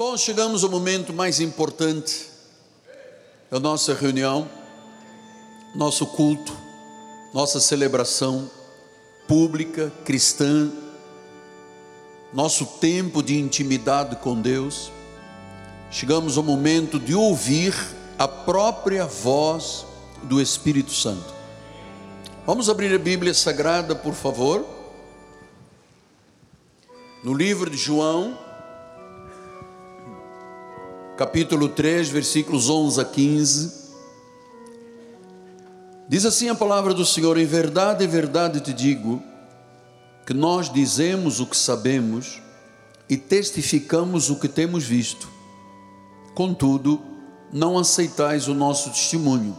Bom, chegamos ao momento mais importante da nossa reunião, nosso culto, nossa celebração pública cristã, nosso tempo de intimidade com Deus. Chegamos ao momento de ouvir a própria voz do Espírito Santo. Vamos abrir a Bíblia Sagrada, por favor. No livro de João, capítulo 3, versículos 11 a 15. Diz assim a palavra do Senhor: Em verdade, em verdade te digo, que nós dizemos o que sabemos e testificamos o que temos visto. Contudo, não aceitais o nosso testemunho.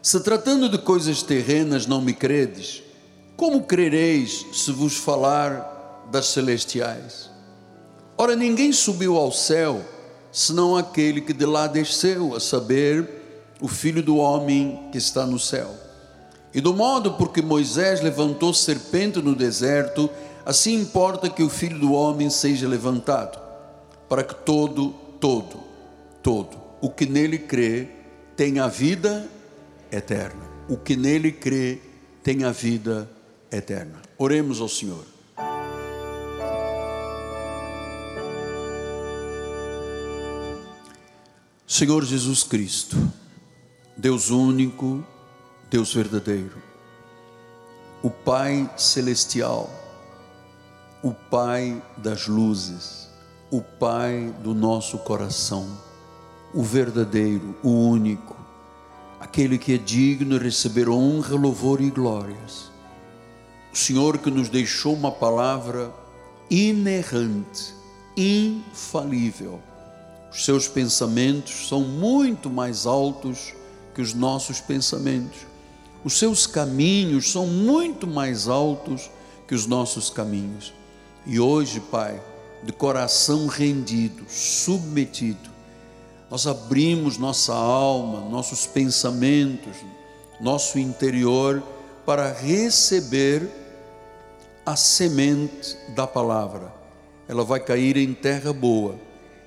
Se tratando de coisas terrenas não me credes, como crereis se vos falar das celestiais? Ora, ninguém subiu ao céu senão aquele que de lá desceu, a saber, o Filho do Homem que está no céu. E do modo porque Moisés levantou serpente no deserto, assim importa que o Filho do Homem seja levantado, para que todo, todo, todo, o que nele crê, tenha vida eterna. O que nele crê, tenha vida eterna. Oremos ao Senhor. Senhor Jesus Cristo, Deus único, Deus verdadeiro, o Pai celestial, o Pai das luzes, o Pai do nosso coração, o verdadeiro, o único, aquele que é digno de receber honra, louvor e glórias. O Senhor que nos deixou uma palavra inerrante, infalível os seus pensamentos são muito mais altos que os nossos pensamentos. Os seus caminhos são muito mais altos que os nossos caminhos. E hoje, Pai, de coração rendido, submetido, nós abrimos nossa alma, nossos pensamentos, nosso interior para receber a semente da palavra. Ela vai cair em terra boa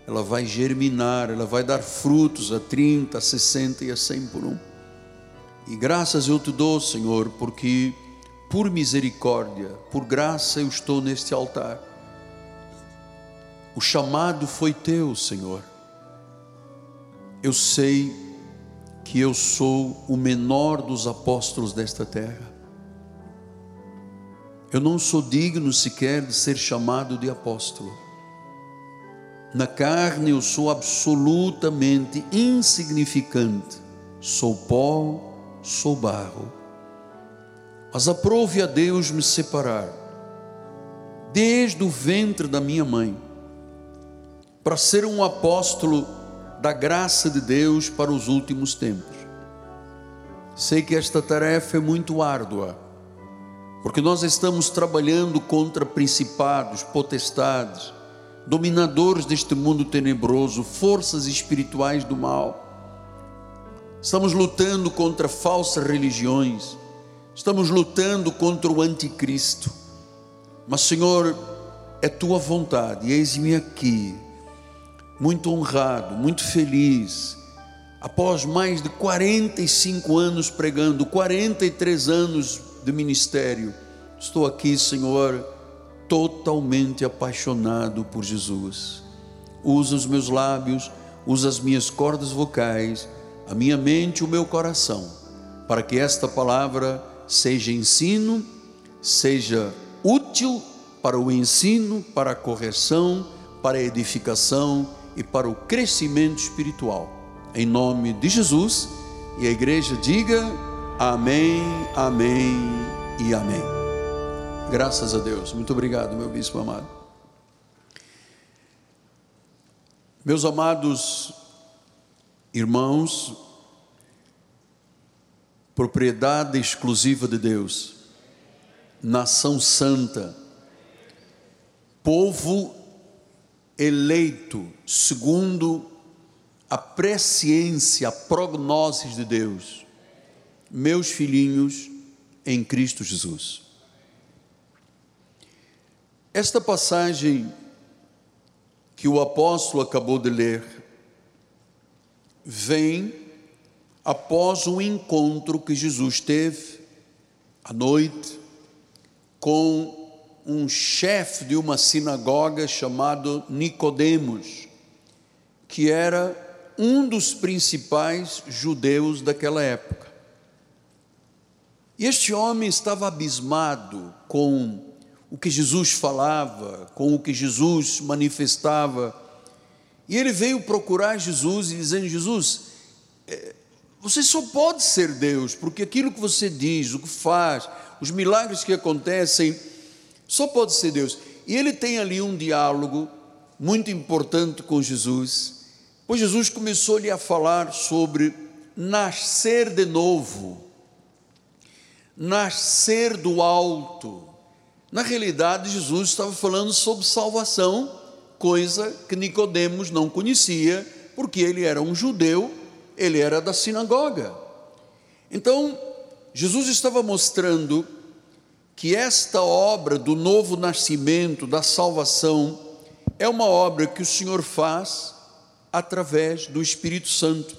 ela vai germinar, ela vai dar frutos a 30, a 60 e a 100 por um. E graças eu te dou, Senhor, porque por misericórdia, por graça eu estou neste altar. O chamado foi teu, Senhor. Eu sei que eu sou o menor dos apóstolos desta terra. Eu não sou digno sequer de ser chamado de apóstolo na carne eu sou absolutamente insignificante. Sou pó, sou barro. Mas aprove a Deus me separar, desde o ventre da minha mãe, para ser um apóstolo da graça de Deus para os últimos tempos. Sei que esta tarefa é muito árdua, porque nós estamos trabalhando contra principados, potestades, dominadores deste mundo tenebroso, forças espirituais do mal. Estamos lutando contra falsas religiões, estamos lutando contra o anticristo. Mas, Senhor, é tua vontade, eis-me aqui, muito honrado, muito feliz, após mais de 45 anos pregando, 43 anos de ministério, estou aqui, Senhor totalmente apaixonado por Jesus. Usa os meus lábios, usa as minhas cordas vocais, a minha mente o meu coração, para que esta palavra seja ensino, seja útil para o ensino, para a correção, para a edificação e para o crescimento espiritual. Em nome de Jesus, e a igreja diga amém, amém e amém. Graças a Deus. Muito obrigado, meu bispo amado. Meus amados irmãos, propriedade exclusiva de Deus, nação santa, povo eleito segundo a presciência, a prognoses de Deus, meus filhinhos em Cristo Jesus. Esta passagem que o apóstolo acabou de ler vem após um encontro que Jesus teve à noite com um chefe de uma sinagoga chamado Nicodemos, que era um dos principais judeus daquela época. E este homem estava abismado com o que Jesus falava, com o que Jesus manifestava. E ele veio procurar Jesus e dizendo: Jesus, é, você só pode ser Deus, porque aquilo que você diz, o que faz, os milagres que acontecem, só pode ser Deus. E ele tem ali um diálogo muito importante com Jesus, pois Jesus começou-lhe a falar sobre nascer de novo, nascer do alto. Na realidade, Jesus estava falando sobre salvação, coisa que Nicodemos não conhecia, porque ele era um judeu, ele era da sinagoga. Então, Jesus estava mostrando que esta obra do novo nascimento, da salvação, é uma obra que o Senhor faz através do Espírito Santo.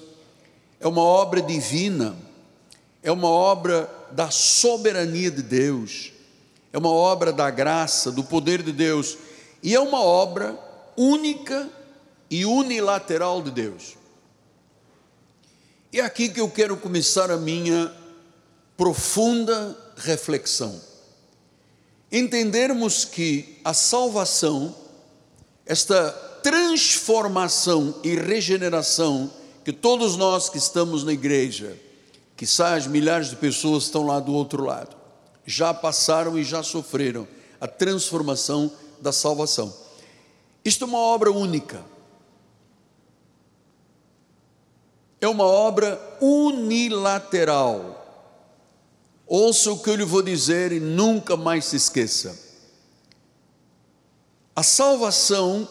É uma obra divina, é uma obra da soberania de Deus é uma obra da graça, do poder de Deus, e é uma obra única e unilateral de Deus. E é aqui que eu quero começar a minha profunda reflexão. Entendermos que a salvação, esta transformação e regeneração que todos nós que estamos na igreja, que as milhares de pessoas estão lá do outro lado, já passaram e já sofreram a transformação da salvação. Isto é uma obra única. É uma obra unilateral. Ouça o que eu lhe vou dizer e nunca mais se esqueça. A salvação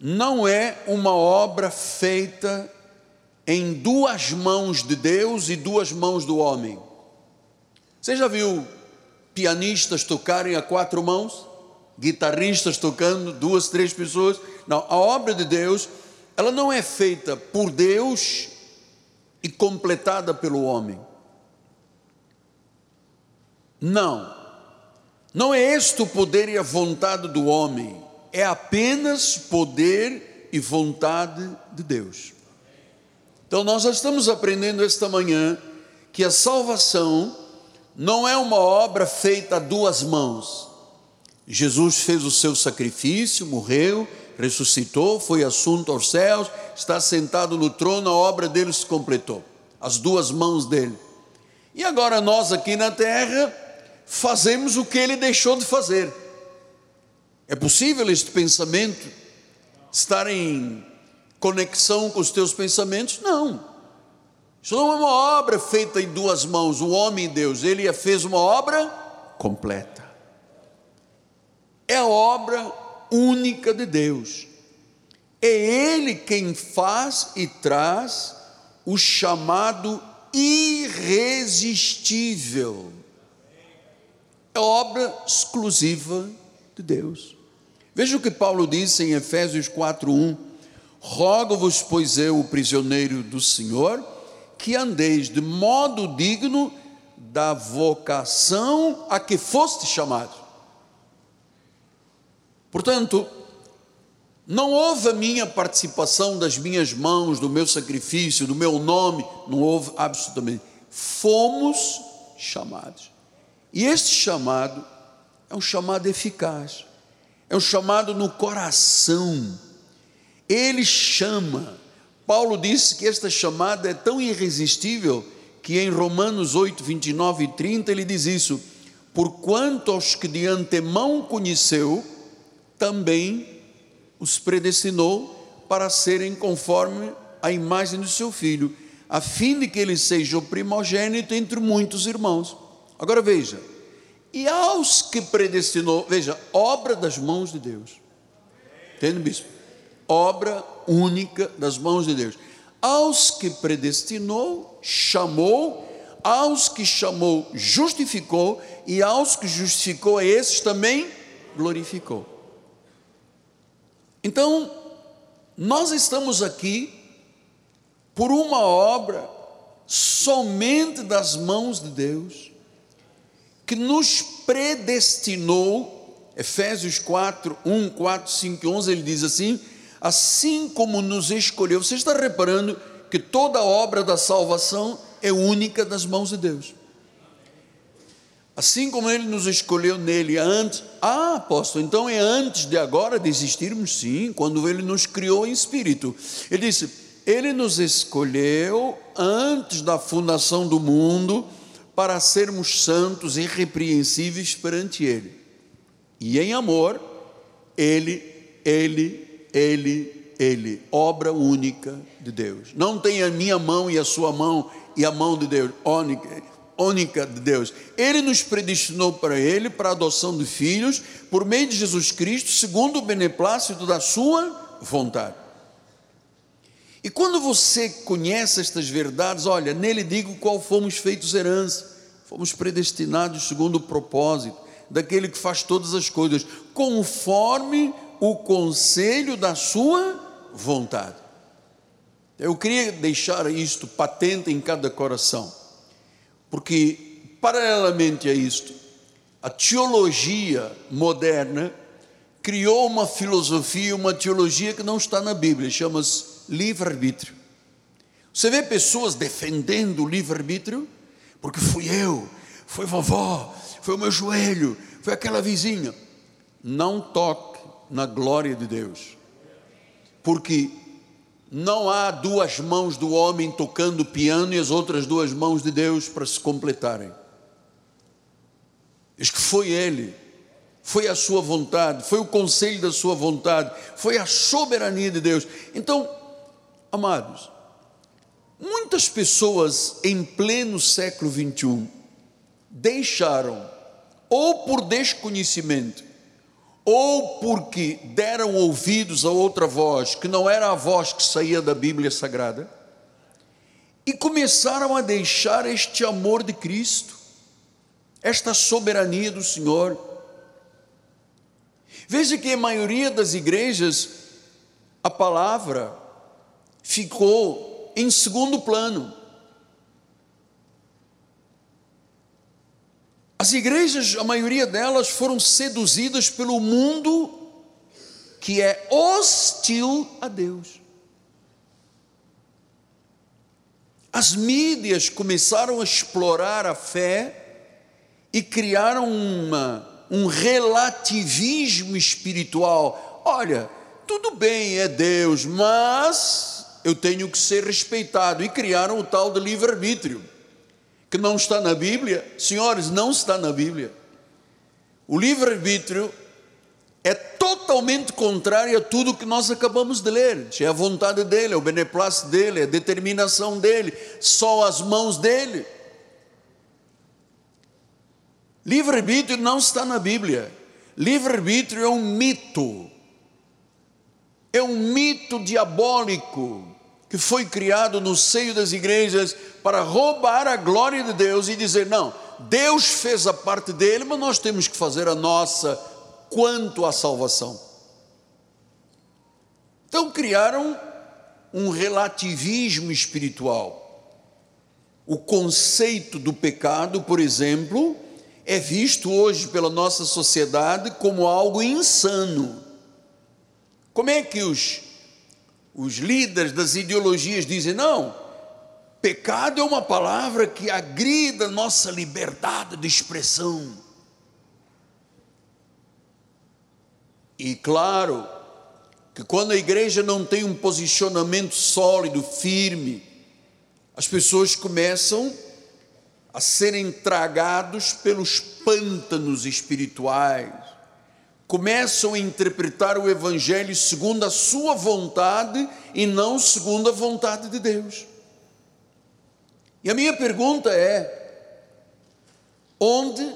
não é uma obra feita em duas mãos de Deus e duas mãos do homem. Você já viu pianistas tocarem a quatro mãos? Guitarristas tocando, duas, três pessoas? Não, a obra de Deus, ela não é feita por Deus e completada pelo homem. Não, não é este o poder e a vontade do homem, é apenas poder e vontade de Deus. Então, nós já estamos aprendendo esta manhã que a salvação não é uma obra feita a duas mãos. Jesus fez o seu sacrifício, morreu, ressuscitou, foi assunto aos céus, está sentado no trono, a obra dele se completou, as duas mãos dele. E agora nós aqui na terra fazemos o que ele deixou de fazer. É possível este pensamento estar em conexão com os teus pensamentos? Não. Isso não é uma obra feita em duas mãos, o homem e Deus, ele fez uma obra completa. É a obra única de Deus. É Ele quem faz e traz o chamado irresistível. É obra exclusiva de Deus. Veja o que Paulo disse em Efésios 4:1: Rogo-vos, pois eu, o prisioneiro do Senhor, que andeis de modo digno da vocação a que foste chamado. Portanto, não houve a minha participação das minhas mãos, do meu sacrifício, do meu nome, não houve absolutamente. Fomos chamados. E este chamado é um chamado eficaz, é um chamado no coração. Ele chama, Paulo disse que esta chamada é tão irresistível que em Romanos 8, 29 e 30 ele diz isso: Porquanto aos que de antemão conheceu, também os predestinou para serem conforme a imagem do seu filho, a fim de que ele seja o primogênito entre muitos irmãos. Agora veja, e aos que predestinou, veja, obra das mãos de Deus. Entende, bispo? Obra única das mãos de Deus. Aos que predestinou, chamou, aos que chamou, justificou, e aos que justificou, a esses também glorificou. Então, nós estamos aqui por uma obra somente das mãos de Deus, que nos predestinou, Efésios 4, 1, 4, 5 e 11, ele diz assim: assim como nos escolheu. Você está reparando que toda a obra da salvação é única das mãos de Deus. Assim como ele nos escolheu nele antes, ah, apóstolo, então é antes de agora de existirmos, sim, quando ele nos criou em espírito. Ele disse: Ele nos escolheu antes da fundação do mundo para sermos santos e irrepreensíveis perante Ele. E em amor, Ele, Ele, Ele, Ele, obra única de Deus. Não tem a minha mão e a sua mão e a mão de Deus, única única de Deus. Ele nos predestinou para Ele, para a adoção de filhos, por meio de Jesus Cristo, segundo o beneplácito da Sua vontade. E quando você conhece estas verdades, olha, nele digo qual fomos feitos herança, fomos predestinados segundo o propósito daquele que faz todas as coisas, conforme o conselho da Sua vontade. Eu queria deixar isto patente em cada coração porque, paralelamente a isto, a teologia moderna criou uma filosofia, uma teologia que não está na Bíblia, chama-se livre-arbítrio. Você vê pessoas defendendo o livre-arbítrio, porque fui eu, foi vovó, foi o meu joelho, foi aquela vizinha. Não toque na glória de Deus, porque não há duas mãos do homem tocando piano e as outras duas mãos de Deus para se completarem. Diz que foi Ele, foi a sua vontade, foi o conselho da sua vontade, foi a soberania de Deus. Então, amados, muitas pessoas em pleno século 21 deixaram, ou por desconhecimento, ou porque deram ouvidos a outra voz, que não era a voz que saía da Bíblia Sagrada, e começaram a deixar este amor de Cristo, esta soberania do Senhor. Veja que a maioria das igrejas, a palavra ficou em segundo plano. As igrejas, a maioria delas, foram seduzidas pelo mundo que é hostil a Deus. As mídias começaram a explorar a fé e criaram uma, um relativismo espiritual. Olha, tudo bem, é Deus, mas eu tenho que ser respeitado. E criaram o tal de livre-arbítrio que não está na Bíblia, senhores, não está na Bíblia. O livre-arbítrio é totalmente contrário a tudo que nós acabamos de ler. É a vontade dele, é o beneplácito dele, é a determinação dele, só as mãos dele. Livre-arbítrio não está na Bíblia. Livre-arbítrio é um mito. É um mito diabólico que foi criado no seio das igrejas para roubar a glória de Deus e dizer: não, Deus fez a parte dele, mas nós temos que fazer a nossa quanto à salvação. Então criaram um relativismo espiritual. O conceito do pecado, por exemplo, é visto hoje pela nossa sociedade como algo insano. Como é que os os líderes das ideologias dizem: não, pecado é uma palavra que agrida nossa liberdade de expressão. E claro, que quando a igreja não tem um posicionamento sólido, firme, as pessoas começam a serem tragados pelos pântanos espirituais começam a interpretar o Evangelho segundo a sua vontade e não segundo a vontade de Deus. E a minha pergunta é: onde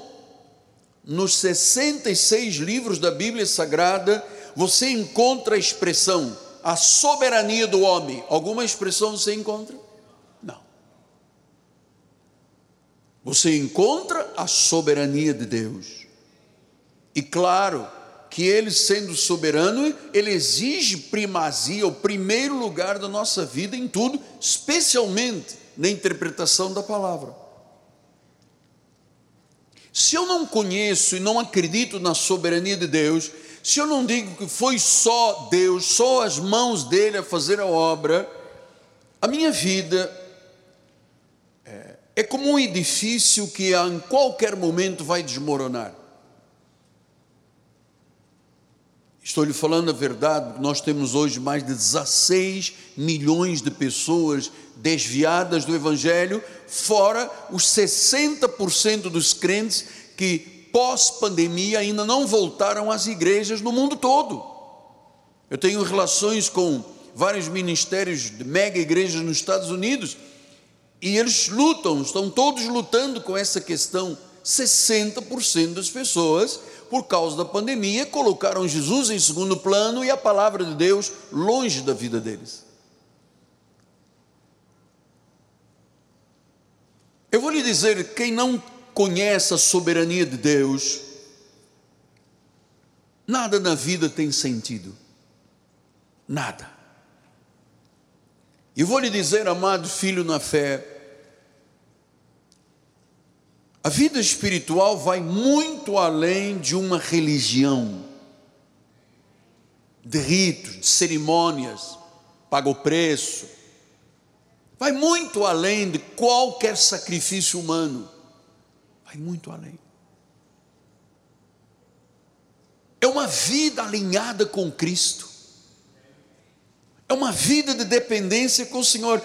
nos 66 livros da Bíblia Sagrada você encontra a expressão a soberania do homem? Alguma expressão você encontra? Não. Você encontra a soberania de Deus. E claro, que ele, sendo soberano, ele exige primazia, o primeiro lugar da nossa vida em tudo, especialmente na interpretação da palavra. Se eu não conheço e não acredito na soberania de Deus, se eu não digo que foi só Deus, só as mãos dele a fazer a obra, a minha vida é, é como um edifício que em qualquer momento vai desmoronar. Estou lhe falando a verdade, nós temos hoje mais de 16 milhões de pessoas desviadas do Evangelho, fora os 60% dos crentes que pós-pandemia ainda não voltaram às igrejas no mundo todo. Eu tenho relações com vários ministérios de mega igrejas nos Estados Unidos e eles lutam, estão todos lutando com essa questão. 60% das pessoas por causa da pandemia, colocaram Jesus em segundo plano e a palavra de Deus longe da vida deles. Eu vou lhe dizer: quem não conhece a soberania de Deus, nada na vida tem sentido. Nada. E vou lhe dizer, amado filho na fé, a vida espiritual vai muito além de uma religião, de ritos, de cerimônias, paga o preço. Vai muito além de qualquer sacrifício humano. Vai muito além. É uma vida alinhada com Cristo. É uma vida de dependência com o Senhor.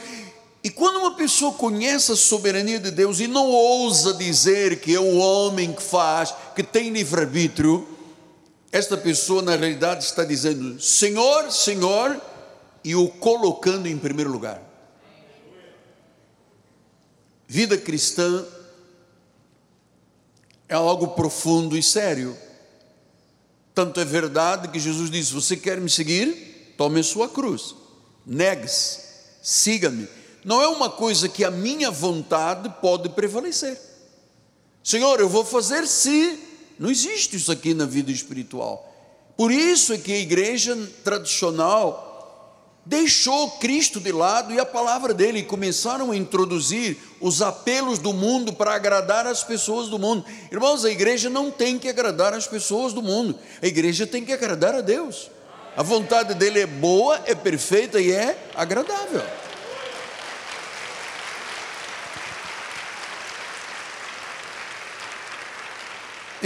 E quando uma pessoa conhece a soberania de Deus e não ousa dizer que é o homem que faz, que tem livre-arbítrio, esta pessoa na realidade está dizendo Senhor, Senhor, e o colocando em primeiro lugar. Vida cristã é algo profundo e sério. Tanto é verdade que Jesus disse: Você quer me seguir? Tome a sua cruz, negue-se, siga-me não é uma coisa que a minha vontade pode prevalecer. Senhor, eu vou fazer se. Não existe isso aqui na vida espiritual. Por isso é que a igreja tradicional deixou Cristo de lado e a palavra dele e começaram a introduzir os apelos do mundo para agradar as pessoas do mundo. Irmãos, a igreja não tem que agradar as pessoas do mundo, a igreja tem que agradar a Deus. A vontade dele é boa, é perfeita e é agradável.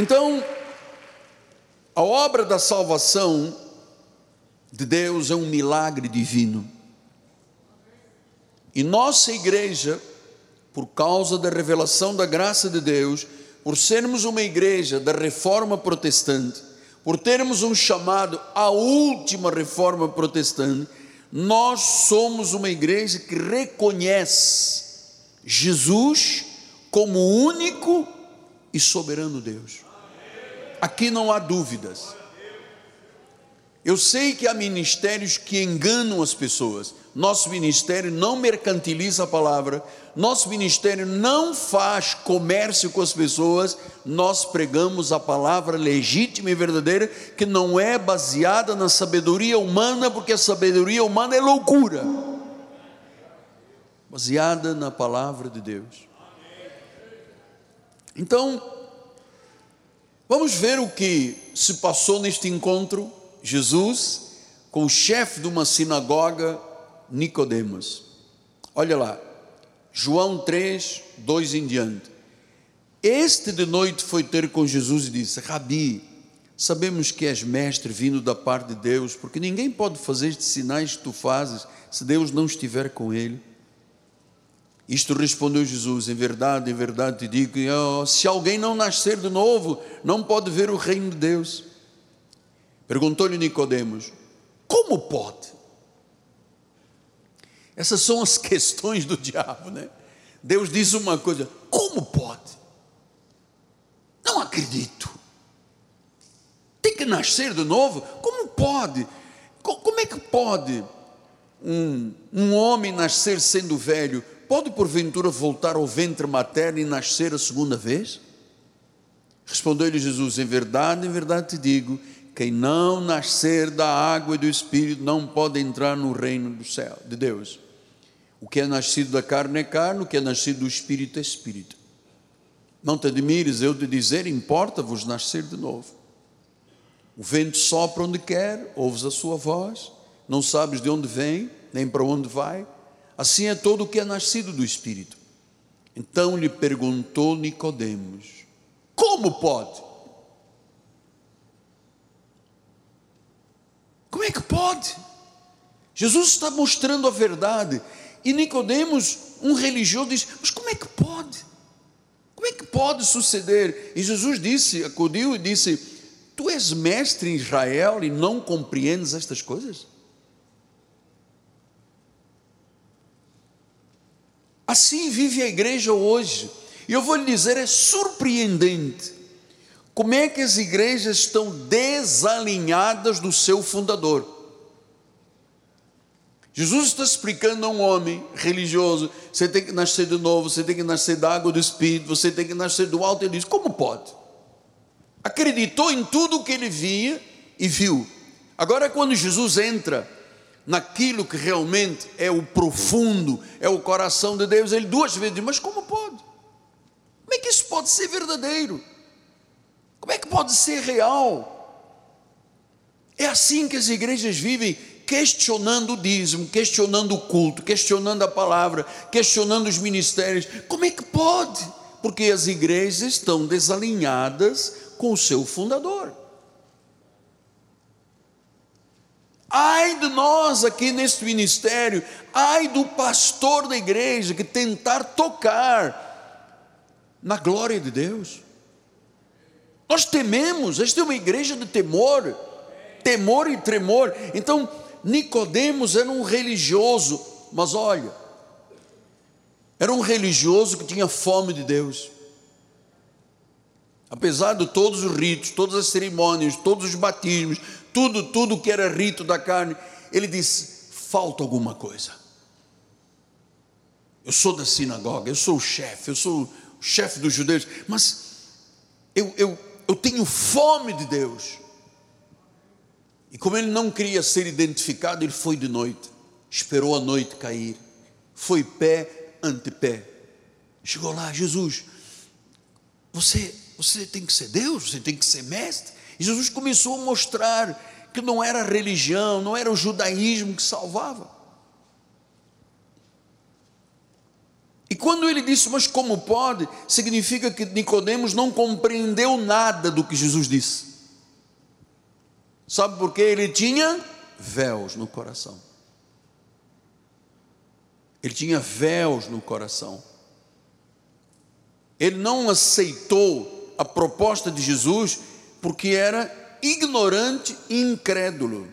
Então, a obra da salvação de Deus é um milagre divino. E nossa igreja, por causa da revelação da graça de Deus, por sermos uma igreja da reforma protestante, por termos um chamado à última reforma protestante, nós somos uma igreja que reconhece Jesus como único e soberano Deus. Aqui não há dúvidas. Eu sei que há ministérios que enganam as pessoas. Nosso ministério não mercantiliza a palavra, nosso ministério não faz comércio com as pessoas, nós pregamos a palavra legítima e verdadeira, que não é baseada na sabedoria humana, porque a sabedoria humana é loucura. Baseada na palavra de Deus. Então, Vamos ver o que se passou neste encontro, Jesus com o chefe de uma sinagoga, Nicodemos. Olha lá, João 3, 2 em diante. Este de noite foi ter com Jesus e disse: Rabi, sabemos que és mestre vindo da parte de Deus, porque ninguém pode fazer estes sinais que tu fazes se Deus não estiver com ele. Isto respondeu Jesus: Em verdade, em verdade te digo: se alguém não nascer de novo, não pode ver o reino de Deus. Perguntou-lhe Nicodemos: Como pode? Essas são as questões do diabo, né? Deus diz uma coisa: Como pode? Não acredito. Tem que nascer de novo? Como pode? Como é que pode um, um homem nascer sendo velho? Pode porventura voltar ao ventre materno e nascer a segunda vez? Respondeu-lhe Jesus: Em verdade, em verdade te digo quem não nascer da água e do Espírito não pode entrar no reino do céu, de Deus. O que é nascido da carne é carne, o que é nascido do Espírito é Espírito. Não te admires eu te dizer, importa-vos nascer de novo. O vento sopra onde quer, ouves a sua voz, não sabes de onde vem, nem para onde vai. Assim é todo o que é nascido do Espírito. Então lhe perguntou Nicodemos: Como pode? Como é que pode? Jesus está mostrando a verdade. E Nicodemos, um religioso, diz: Mas como é que pode? Como é que pode suceder? E Jesus disse, acudiu e disse: Tu és mestre em Israel e não compreendes estas coisas? Assim vive a igreja hoje. E eu vou lhe dizer, é surpreendente como é que as igrejas estão desalinhadas do seu fundador. Jesus está explicando a um homem religioso: você tem que nascer de novo, você tem que nascer da água do Espírito, você tem que nascer do alto. Ele diz: como pode? acreditou em tudo o que ele via e viu. Agora, quando Jesus entra naquilo que realmente é o profundo, é o coração de Deus, ele duas vezes diz: Mas como pode? Como é que isso pode ser verdadeiro? Como é que pode ser real? É assim que as igrejas vivem, questionando o dízimo, questionando o culto, questionando a palavra, questionando os ministérios. Como é que pode? Porque as igrejas estão desalinhadas com o seu fundador. Ai de nós aqui neste ministério, ai do pastor da igreja que tentar tocar na glória de Deus. Nós tememos, esta é uma igreja de temor, temor e tremor. Então, Nicodemos era um religioso, mas olha, era um religioso que tinha fome de Deus. Apesar de todos os ritos, todas as cerimônias, todos os batismos, tudo, tudo que era rito da carne, ele disse: falta alguma coisa. Eu sou da sinagoga, eu sou o chefe, eu sou o chefe dos judeus, mas eu, eu, eu tenho fome de Deus. E como ele não queria ser identificado, ele foi de noite, esperou a noite cair, foi pé ante pé. Chegou lá, Jesus, você você tem que ser Deus, você tem que ser mestre. Jesus começou a mostrar que não era a religião, não era o judaísmo que salvava. E quando ele disse, mas como pode? Significa que Nicodemos não compreendeu nada do que Jesus disse. Sabe por quê? Ele tinha véus no coração. Ele tinha véus no coração. Ele não aceitou a proposta de Jesus porque era ignorante e incrédulo.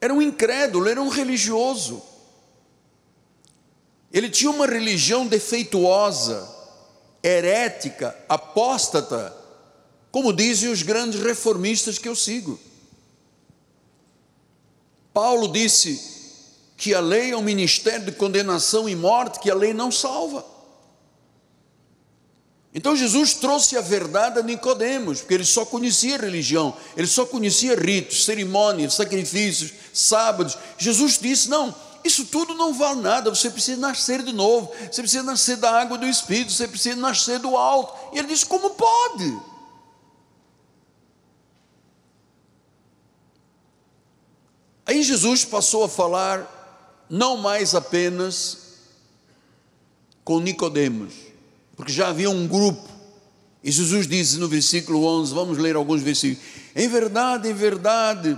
Era um incrédulo, era um religioso. Ele tinha uma religião defeituosa, herética, apóstata, como dizem os grandes reformistas que eu sigo. Paulo disse que a lei é um ministério de condenação e morte, que a lei não salva. Então Jesus trouxe a verdade a Nicodemos, porque ele só conhecia religião, ele só conhecia ritos, cerimônias, sacrifícios, sábados. Jesus disse: "Não, isso tudo não vale nada, você precisa nascer de novo, você precisa nascer da água do Espírito, você precisa nascer do alto". E ele disse: "Como pode?" Aí Jesus passou a falar não mais apenas com Nicodemos, porque já havia um grupo. E Jesus disse no versículo 11, vamos ler alguns versículos: Em verdade, em verdade,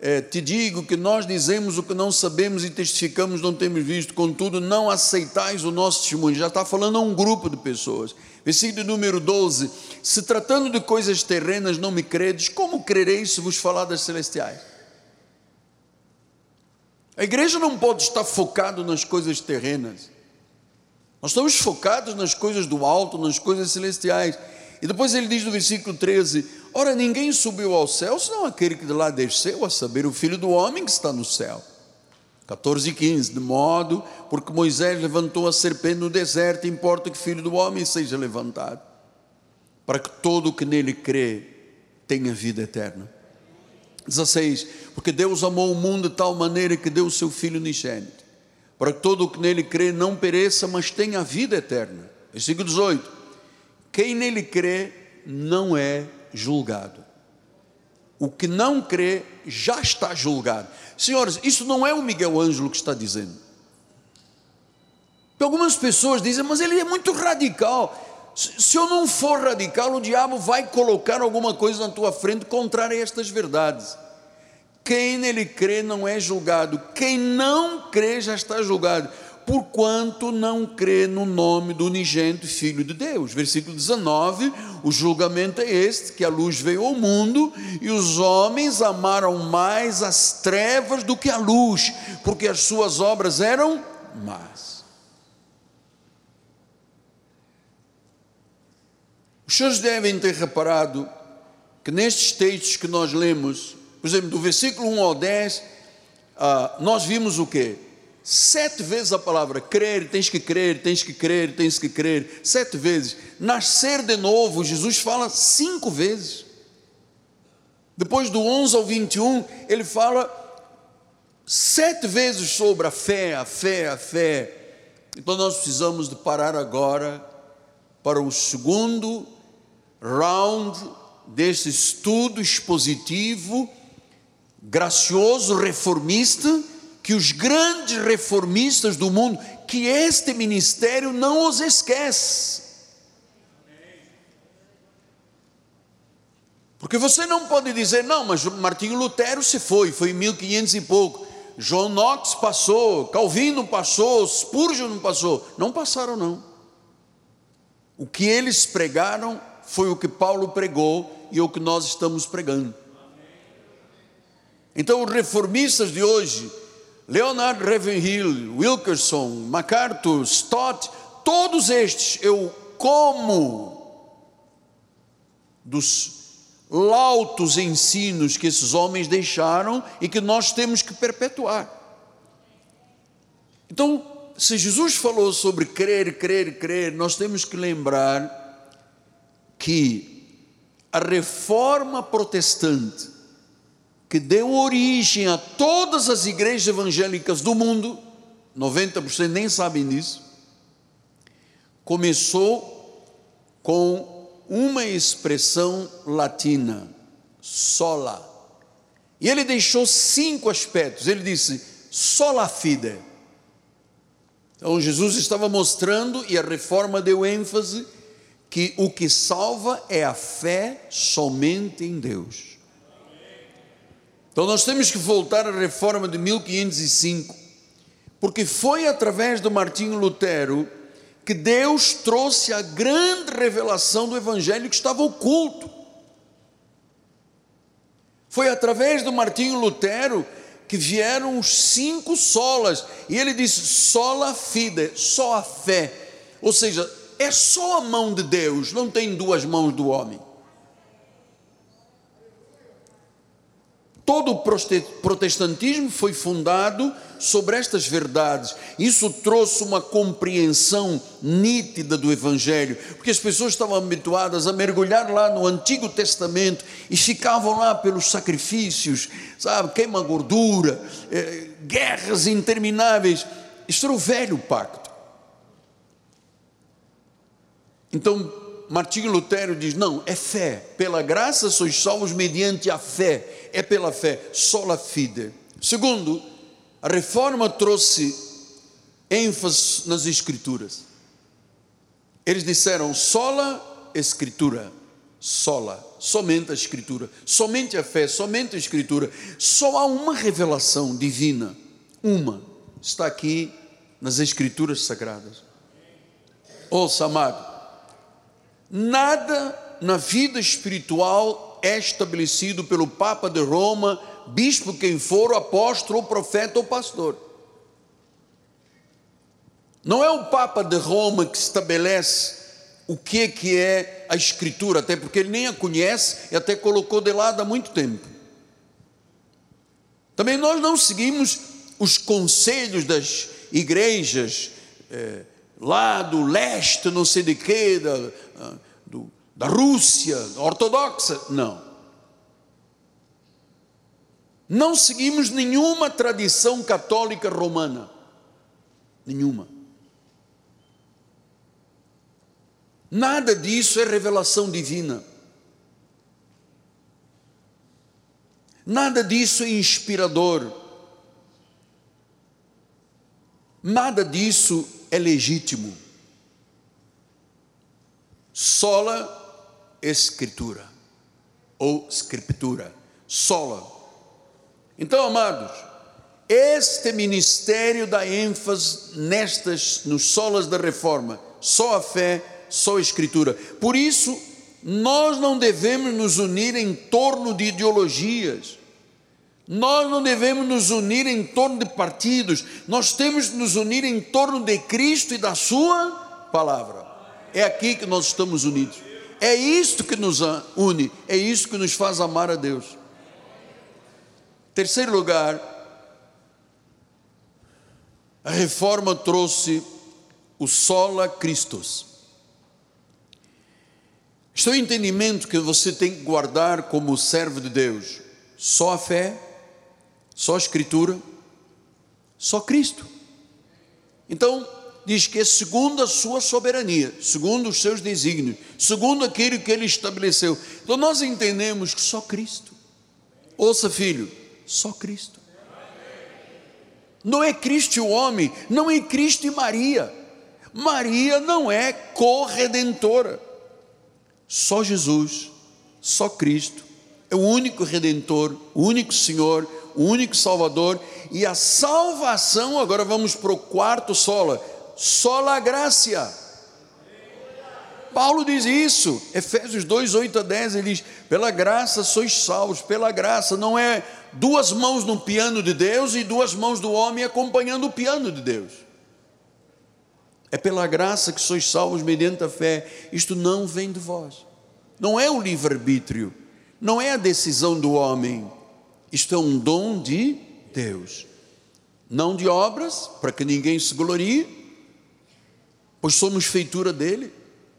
é, te digo que nós dizemos o que não sabemos e testificamos não temos visto, contudo, não aceitais o nosso testemunho. Já está falando a um grupo de pessoas. Versículo número 12: Se tratando de coisas terrenas não me credes, como crereis se vos falar das celestiais? A igreja não pode estar focado nas coisas terrenas. Nós estamos focados nas coisas do alto, nas coisas celestiais. E depois ele diz no versículo 13: Ora, ninguém subiu ao céu, senão aquele que de lá desceu, a saber, o filho do homem que está no céu. 14 e 15: De modo, porque Moisés levantou a serpente no deserto, importa que o filho do homem seja levantado, para que todo o que nele crê tenha vida eterna. 16: Porque Deus amou o mundo de tal maneira que deu o seu Filho unigênito, para que todo o que nele crê não pereça, mas tenha vida eterna. Versículo 18: Quem nele crê não é julgado. O que não crê já está julgado. Senhores, isso não é o Miguel Ângelo que está dizendo. Algumas pessoas dizem, mas ele é muito radical. Se eu não for radical, o diabo vai colocar alguma coisa na tua frente contrária a estas verdades. Quem nele crê não é julgado, quem não crê já está julgado porquanto não crê no nome do unigênito Filho de Deus. Versículo 19: o julgamento é este: que a luz veio ao mundo e os homens amaram mais as trevas do que a luz, porque as suas obras eram más. Os senhores devem ter reparado que nestes textos que nós lemos, por exemplo, do versículo 1 ao 10, ah, nós vimos o que? Sete vezes a palavra crer, tens que crer, tens que crer, tens que crer. Sete vezes. Nascer de novo, Jesus fala cinco vezes. Depois do 11 ao 21, ele fala sete vezes sobre a fé, a fé, a fé. Então nós precisamos de parar agora para o segundo round desse estudo expositivo, gracioso, reformista que os grandes reformistas do mundo, que este ministério não os esquece. Porque você não pode dizer, não, mas Martinho Lutero se foi, foi em 1500 e pouco. João Knox passou, Calvino passou, Spurgeon não passou. Não passaram, não. O que eles pregaram foi o que Paulo pregou e o que nós estamos pregando. Então, os reformistas de hoje Leonard Ravenhill, Wilkerson, MacArthur, Stott, todos estes eu como dos lautos ensinos que esses homens deixaram e que nós temos que perpetuar. Então, se Jesus falou sobre crer, crer, crer, nós temos que lembrar que a reforma protestante que deu origem a todas as igrejas evangélicas do mundo, 90% nem sabem disso, começou com uma expressão latina, sola. E ele deixou cinco aspectos. Ele disse, sola fide. Então Jesus estava mostrando, e a reforma deu ênfase, que o que salva é a fé somente em Deus. Então nós temos que voltar à reforma de 1505, porque foi através do Martinho Lutero que Deus trouxe a grande revelação do Evangelho que estava oculto. Foi através do Martinho Lutero que vieram os cinco solas, e ele disse: sola fide, só a fé. Ou seja, é só a mão de Deus, não tem duas mãos do homem. Todo o protestantismo foi fundado sobre estas verdades. Isso trouxe uma compreensão nítida do Evangelho, porque as pessoas estavam habituadas a mergulhar lá no Antigo Testamento e ficavam lá pelos sacrifícios, sabe, queima gordura, eh, guerras intermináveis. Isto era o velho pacto. Então, Martinho Lutero diz: não, é fé, pela graça sois salvos mediante a fé, é pela fé, sola fide. Segundo, a reforma trouxe ênfase nas Escrituras. Eles disseram sola Escritura, sola, somente a Escritura, somente a fé, somente a Escritura. Só há uma revelação divina, uma, está aqui nas Escrituras Sagradas. Ouça, amado, Nada na vida espiritual é estabelecido pelo Papa de Roma, bispo quem for, apóstolo, profeta ou pastor. Não é o Papa de Roma que estabelece o que, que é a Escritura, até porque ele nem a conhece e até colocou de lado há muito tempo. Também nós não seguimos os conselhos das igrejas eh, lá do leste, não sei de quê, da, do, da Rússia ortodoxa. Não. Não seguimos nenhuma tradição católica romana. Nenhuma. Nada disso é revelação divina. Nada disso é inspirador. Nada disso é legítimo. Sola escritura ou escritura. Sola. Então, amados, este ministério dá ênfase nestas, nos solas da reforma, só a fé, só a escritura. Por isso, nós não devemos nos unir em torno de ideologias. Nós não devemos nos unir em torno de partidos, nós temos que nos unir em torno de Cristo e da Sua palavra. É aqui que nós estamos unidos. É isto que nos une, é isso que nos faz amar a Deus. Terceiro lugar, a reforma trouxe o sola Christus. Este é o entendimento que você tem que guardar como servo de Deus. Só a fé, só Escritura, só Cristo. Então, diz que é segundo a sua soberania, segundo os seus desígnios, segundo aquilo que ele estabeleceu. Então, nós entendemos que só Cristo. Ouça, filho, só Cristo. Não é Cristo o homem, não é Cristo e Maria. Maria não é corredentora. Só Jesus, só Cristo é o único redentor, o único Senhor, o único Salvador, e a salvação, agora vamos para o quarto sola, sola graça. Paulo diz isso, Efésios 2, 8 a 10, ele diz: pela graça sois salvos, pela graça, não é duas mãos no piano de Deus e duas mãos do homem acompanhando o piano de Deus. É pela graça que sois salvos mediante a fé, isto não vem de vós, não é o livre-arbítrio, não é a decisão do homem, isto é um dom de Deus, não de obras, para que ninguém se glorie, pois somos feitura dele,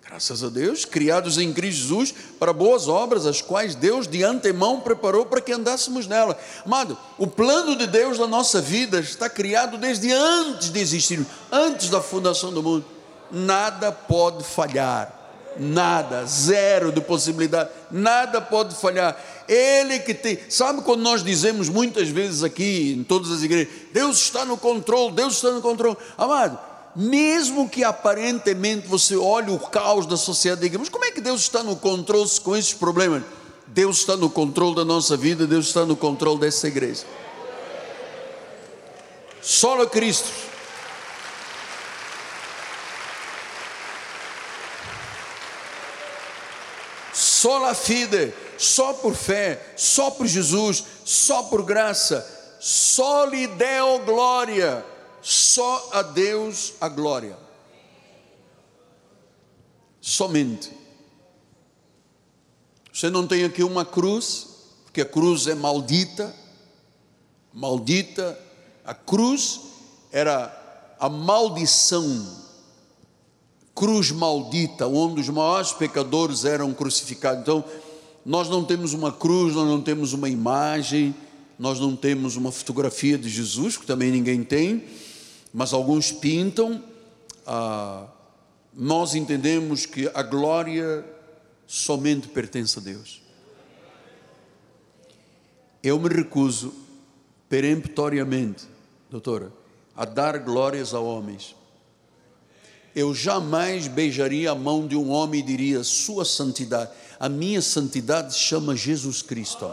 graças a Deus, criados em Cristo Jesus para boas obras, as quais Deus de antemão preparou para que andássemos nela. Amado, o plano de Deus na nossa vida está criado desde antes de existir, antes da fundação do mundo. Nada pode falhar nada, zero de possibilidade, nada pode falhar. Ele que tem, sabe quando nós dizemos muitas vezes aqui em todas as igrejas, Deus está no controle, Deus está no controle. Amado, mesmo que aparentemente você olhe o caos da sociedade, diga, mas como é que Deus está no controle com esses problemas? Deus está no controle da nossa vida, Deus está no controle dessa igreja. Só no Cristo. Só la fide, só por fé, só por Jesus, só por graça, só lhe deu glória, só a Deus a glória. Somente. Você não tem aqui uma cruz, porque a cruz é maldita, maldita, a cruz era a maldição cruz maldita, onde os maiores pecadores eram crucificados. Então, nós não temos uma cruz, nós não temos uma imagem, nós não temos uma fotografia de Jesus, que também ninguém tem, mas alguns pintam. Ah, nós entendemos que a glória somente pertence a Deus. Eu me recuso peremptoriamente, doutora, a dar glórias a homens eu jamais beijaria a mão de um homem e diria: Sua santidade. A minha santidade se chama Jesus Cristo.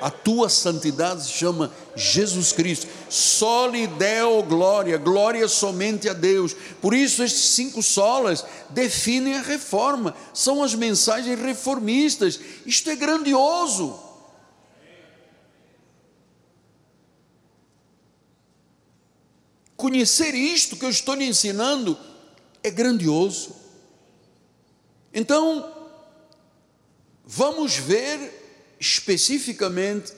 A tua santidade se chama Jesus Cristo. Só lhe deu glória, glória somente a Deus. Por isso, estes cinco solas definem a reforma, são as mensagens reformistas. Isto é grandioso. Conhecer isto que eu estou lhe ensinando é grandioso. Então, vamos ver especificamente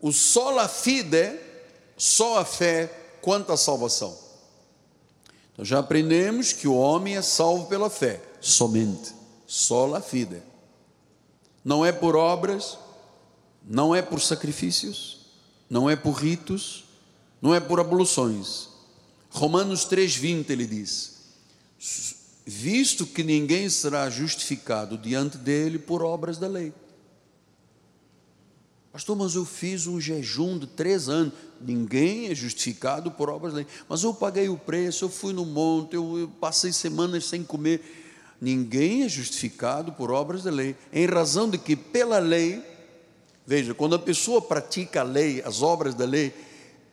o sola fide, só a fé, quanto à salvação. Então já aprendemos que o homem é salvo pela fé, somente, sola fide. Não é por obras, Não é por sacrifícios, não é por ritos, não é por abluções. Romanos 3,20 ele diz: Visto que ninguém será justificado diante dele por obras da lei. Pastor, mas eu fiz um jejum de três anos. Ninguém é justificado por obras da lei. Mas eu paguei o preço, eu fui no monte, eu, passei semanas sem comer. Ninguém é justificado por obras da lei, em razão de que, pela lei, veja, quando a pessoa pratica a lei, as obras da lei,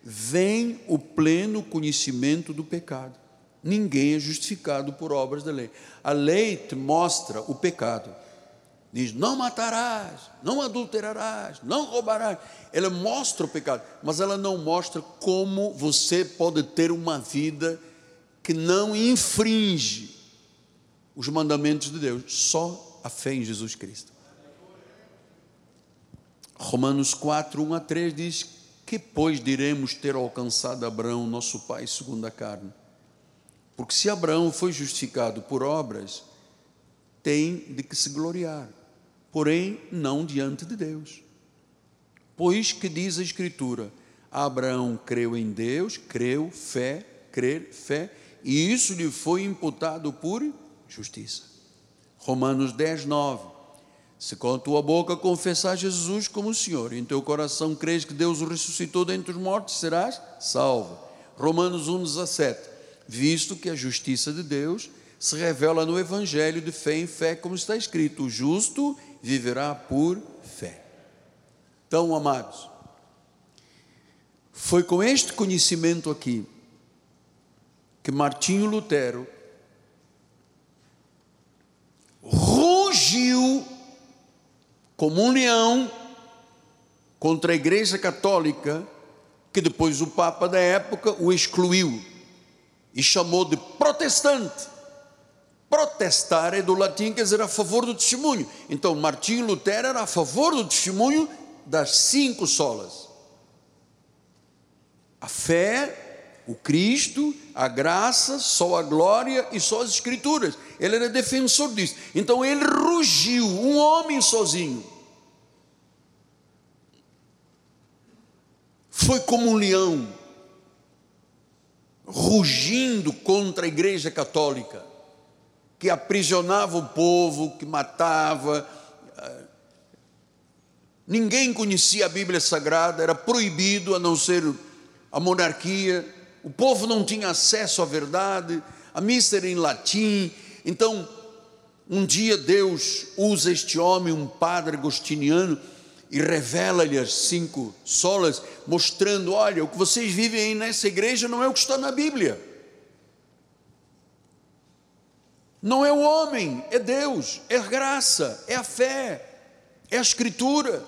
vem o pleno conhecimento do pecado. Ninguém é justificado por obras da lei. A lei te mostra o pecado diz: não matarás, não adulterarás, não roubarás. Ela mostra o pecado, mas ela não mostra como você pode ter uma vida que não infringe os mandamentos de Deus, só a fé em Jesus Cristo. Romanos 4, 1 a 3 diz: Que, pois, diremos ter alcançado Abraão, nosso pai, segundo a carne? Porque se Abraão foi justificado por obras, tem de que se gloriar porém não diante de Deus. Pois que diz a Escritura: Abraão creu em Deus, creu, fé, crer, fé, e isso lhe foi imputado por justiça. Romanos 10, 9. Se com a tua boca confessar Jesus como Senhor, e em teu coração crês que Deus o ressuscitou dentre os mortos, serás salvo. Romanos 1, 17. Visto que a justiça de Deus se revela no Evangelho de fé em fé, como está escrito: o justo viverá por fé. Então, amados, foi com este conhecimento aqui que Martinho Lutero rugiu como leão contra a Igreja Católica, que depois o Papa da época o excluiu e chamou de protestante. Protestar é do latim, quer dizer, a favor do testemunho. Então, Martinho Lutero era a favor do testemunho das cinco solas: a fé, o Cristo, a graça, só a glória e só as Escrituras. Ele era defensor disso. Então, ele rugiu, um homem sozinho. Foi como um leão, rugindo contra a Igreja Católica que aprisionava o povo, que matava. Ninguém conhecia a Bíblia Sagrada, era proibido a não ser a monarquia. O povo não tinha acesso à verdade, a missa era em latim. Então, um dia Deus usa este homem, um padre agostiniano, e revela-lhe as cinco solas, mostrando: olha, o que vocês vivem aí nessa igreja não é o que está na Bíblia. Não é o homem, é Deus, é a graça, é a fé, é a escritura.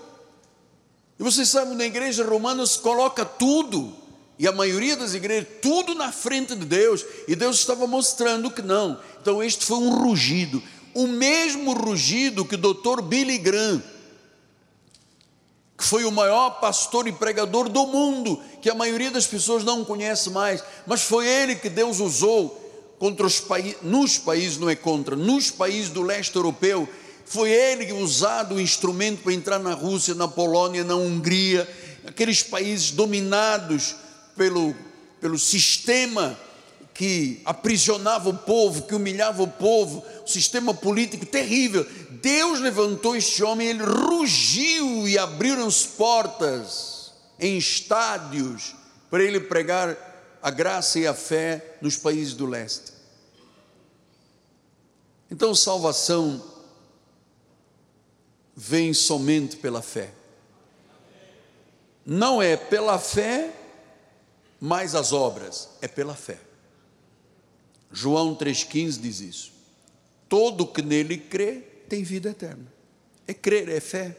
E vocês sabem, na igreja romana se coloca tudo, e a maioria das igrejas, tudo na frente de Deus, e Deus estava mostrando que não. Então, este foi um rugido, o mesmo rugido que o doutor Billy Graham, que foi o maior pastor e pregador do mundo, que a maioria das pessoas não conhece mais, mas foi ele que Deus usou contra os países, nos países, não é contra, nos países do leste europeu, foi ele que usado o instrumento para entrar na Rússia, na Polônia, na Hungria, aqueles países dominados pelo, pelo sistema que aprisionava o povo, que humilhava o povo, o sistema político terrível. Deus levantou este homem, ele rugiu e abriram-se portas em estádios para ele pregar a graça e a fé nos países do leste. Então, salvação vem somente pela fé. Não é pela fé mais as obras, é pela fé. João 3,15 diz isso. Todo que nele crê tem vida eterna. É crer, é fé.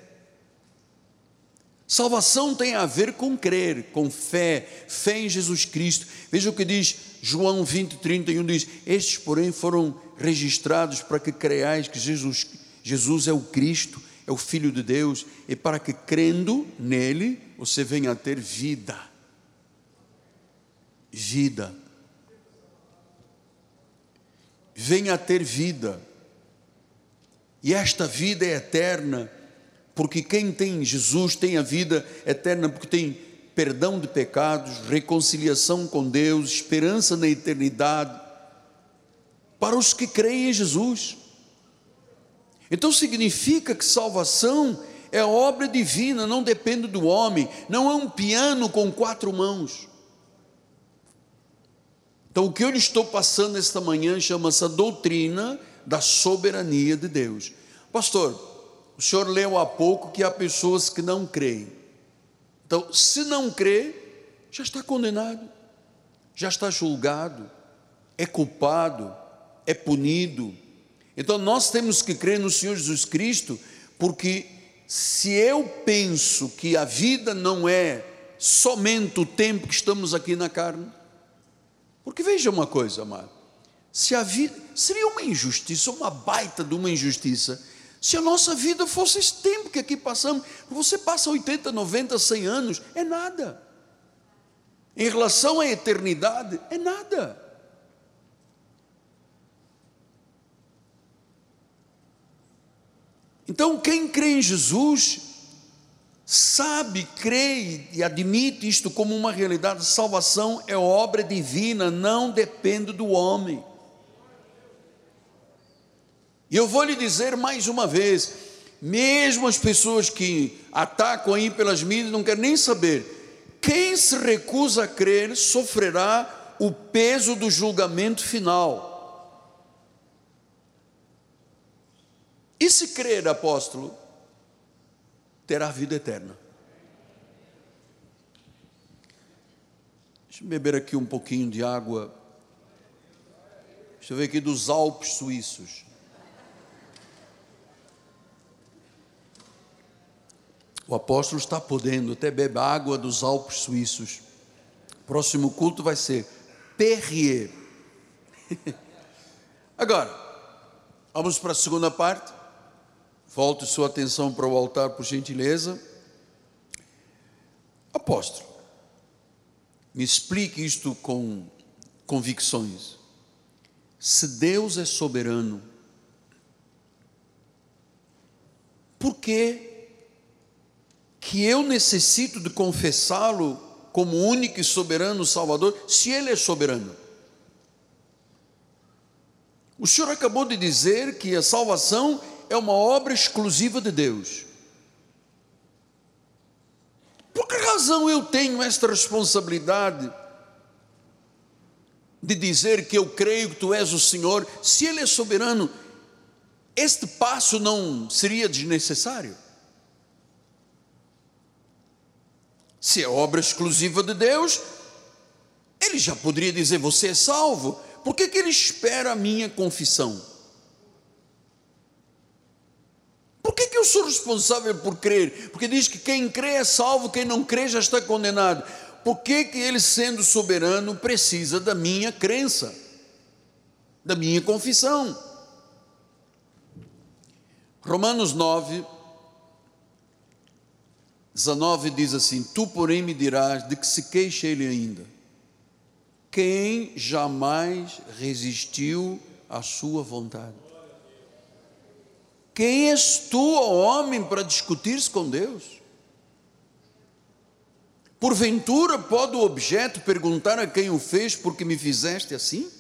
Salvação tem a ver com crer, com fé, fé em Jesus Cristo. Veja o que diz João 20, 31: diz: Estes, porém, foram registrados para que creiais que Jesus, Jesus é o Cristo, é o Filho de Deus, e para que crendo nele você venha a ter vida. Vida. Venha a ter vida. E esta vida é eterna porque quem tem Jesus tem a vida eterna, porque tem perdão de pecados, reconciliação com Deus, esperança na eternidade, para os que creem em Jesus. Então significa que salvação é obra divina, não depende do homem, não é um piano com quatro mãos. Então, o que eu lhe estou passando esta manhã chama-se doutrina da soberania de Deus. Pastor, o senhor leu há pouco que há pessoas que não creem. Então, se não crê, já está condenado, já está julgado, é culpado, é punido. Então, nós temos que crer no Senhor Jesus Cristo, porque se eu penso que a vida não é somente o tempo que estamos aqui na carne, porque veja uma coisa, amado. Se a vida seria uma injustiça, uma baita de uma injustiça, se a nossa vida fosse esse tempo que aqui passamos, você passa 80, 90, 100 anos, é nada. Em relação à eternidade, é nada. Então, quem crê em Jesus, sabe, crê e admite isto como uma realidade, salvação é obra divina, não depende do homem. E eu vou lhe dizer mais uma vez, mesmo as pessoas que atacam aí pelas mídias não querem nem saber, quem se recusa a crer sofrerá o peso do julgamento final. E se crer, apóstolo, terá vida eterna. Deixa eu beber aqui um pouquinho de água. Deixa eu ver aqui dos Alpes suíços. O apóstolo está podendo, até bebe água dos Alpes suíços. Próximo culto vai ser Perrier. Agora, vamos para a segunda parte. Volte sua atenção para o altar, por gentileza. Apóstolo, me explique isto com convicções. Se Deus é soberano, por que, que eu necessito de confessá-lo como único e soberano Salvador, se Ele é soberano? O senhor acabou de dizer que a salvação é uma obra exclusiva de Deus. Por que razão eu tenho esta responsabilidade de dizer que eu creio que tu és o Senhor, se Ele é soberano? Este passo não seria desnecessário? Se é obra exclusiva de Deus, Ele já poderia dizer: Você é salvo. Por que, que Ele espera a minha confissão? Por que, que eu sou responsável por crer? Porque diz que quem crê é salvo, quem não crê já está condenado. Por que, que ele, sendo soberano, precisa da minha crença, da minha confissão? Romanos 9, 19 diz assim: Tu, porém, me dirás de que se queixa ele ainda. Quem jamais resistiu à sua vontade? Quem és tu, homem, para discutir-se com Deus? Porventura pode o objeto perguntar a quem o fez, porque me fizeste assim?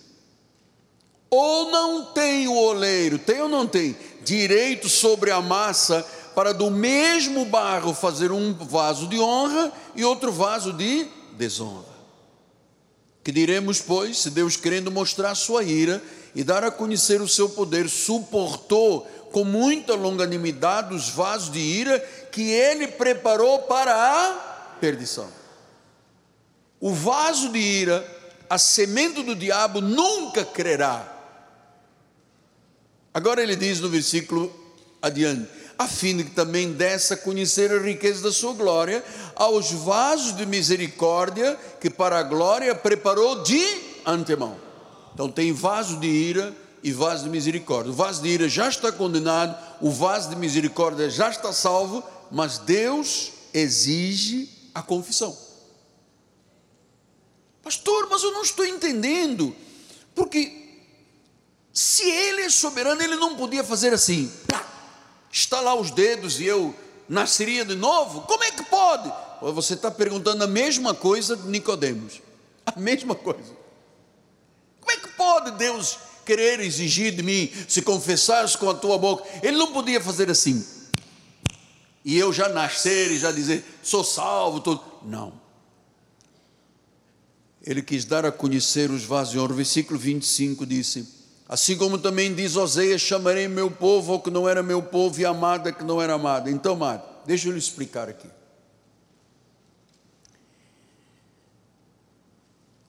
Ou não tem o oleiro, tem ou não tem, direito sobre a massa para do mesmo barro fazer um vaso de honra e outro vaso de desonra? Que diremos, pois, se Deus, querendo mostrar sua ira e dar a conhecer o seu poder, suportou com muita longanimidade os vasos de ira que ele preparou para a perdição. O vaso de ira, a semente do diabo nunca crerá. Agora ele diz no versículo adiante: a fim de que também dessa conhecer a riqueza da sua glória aos vasos de misericórdia que para a glória preparou de antemão. Então tem vaso de ira e vaso de misericórdia. O vaso de ira já está condenado, o vaso de misericórdia já está salvo, mas Deus exige a confissão. Pastor, mas eu não estou entendendo, porque se Ele é soberano, Ele não podia fazer assim, estalar os dedos e eu nasceria de novo? Como é que pode? Você está perguntando a mesma coisa de Nicodemos. A mesma coisa. Como é que pode Deus querer exigir de mim se confessares com a tua boca? Ele não podia fazer assim. E eu já nascer e já dizer, sou salvo, tudo. Não. Ele quis dar a conhecer os vasos de honra. Versículo 25 disse: Assim como também diz Oséias: chamarei meu povo ao que não era meu povo e amada que não era amada. Então, amado, deixa eu lhe explicar aqui.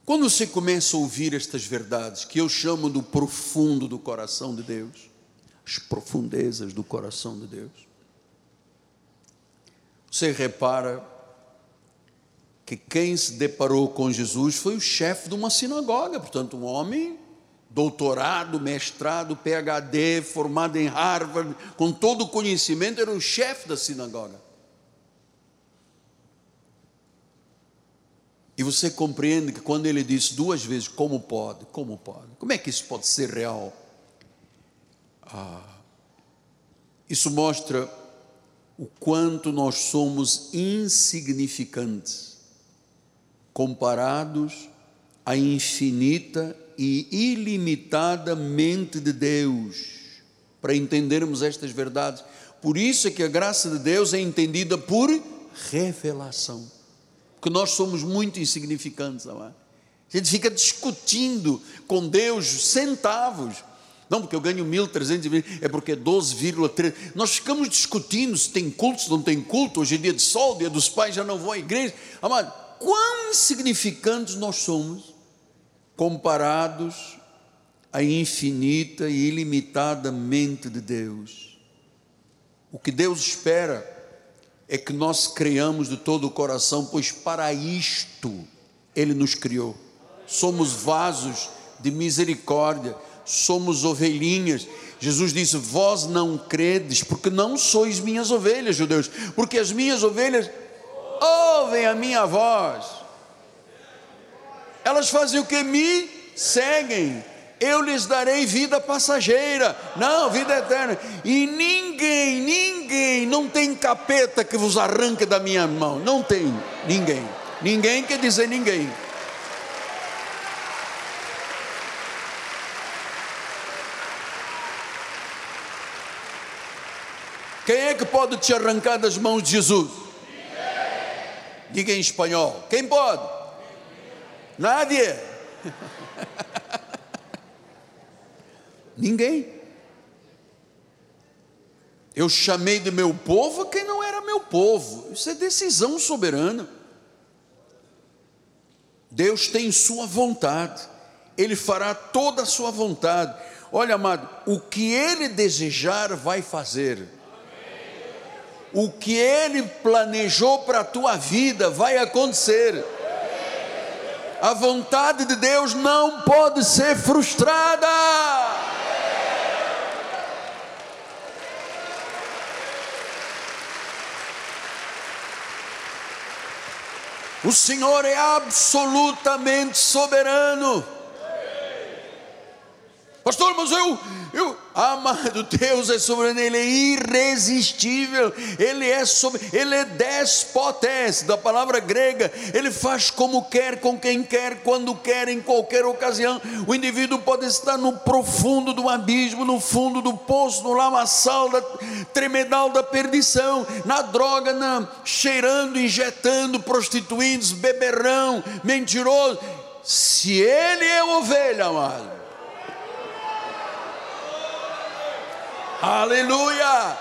Quando você começa a ouvir estas verdades, que eu chamo do profundo do coração de Deus, as profundezas do coração de Deus, você repara que quem se deparou com Jesus foi o chefe de uma sinagoga, portanto, um homem doutorado, mestrado, PhD, formado em Harvard, com todo o conhecimento, era o chefe da sinagoga. E você compreende que quando ele disse duas vezes, como pode, como pode, como é que isso pode ser real? Ah, isso mostra o quanto nós somos insignificantes comparados à infinita e ilimitada mente de Deus, para entendermos estas verdades. Por isso é que a graça de Deus é entendida por revelação, porque nós somos muito insignificantes, amado. A gente fica discutindo com Deus centavos não, porque eu ganho 1.320, é porque é 12,3. Nós ficamos discutindo se tem culto, se não tem culto. Hoje é dia de sol, dia dos pais, já não vou à igreja. Amado, quão insignificantes nós somos comparados à infinita e ilimitada mente de Deus. O que Deus espera é que nós creamos de todo o coração, pois para isto Ele nos criou. Somos vasos de misericórdia somos ovelhinhas. Jesus disse: Vós não credes, porque não sois minhas ovelhas, judeus, porque as minhas ovelhas ouvem a minha voz. Elas fazem o que me seguem. Eu lhes darei vida passageira, não, vida eterna. E ninguém, ninguém, não tem capeta que vos arranque da minha mão. Não tem, ninguém. Ninguém quer dizer ninguém. Quem é que pode te arrancar das mãos de Jesus? Diga em espanhol. Quem pode? Nadie. Ninguém. Eu chamei de meu povo quem não era meu povo. Isso é decisão soberana. Deus tem sua vontade. Ele fará toda a sua vontade. Olha, amado, o que ele desejar vai fazer o que Ele planejou para a tua vida vai acontecer. A vontade de Deus não pode ser frustrada. O Senhor é absolutamente soberano. Pastor, mas eu, eu, amado Deus é soberano, Ele é irresistível, Ele é, sobre, Ele é despotes, da palavra grega, Ele faz como quer, com quem quer, quando quer, em qualquer ocasião. O indivíduo pode estar no profundo do abismo, no fundo do poço, no lamaçal da tremedal da perdição, na droga, na, cheirando, injetando, prostituindo, beberrão, mentiroso. Se Ele é ovelha, amado Aleluia!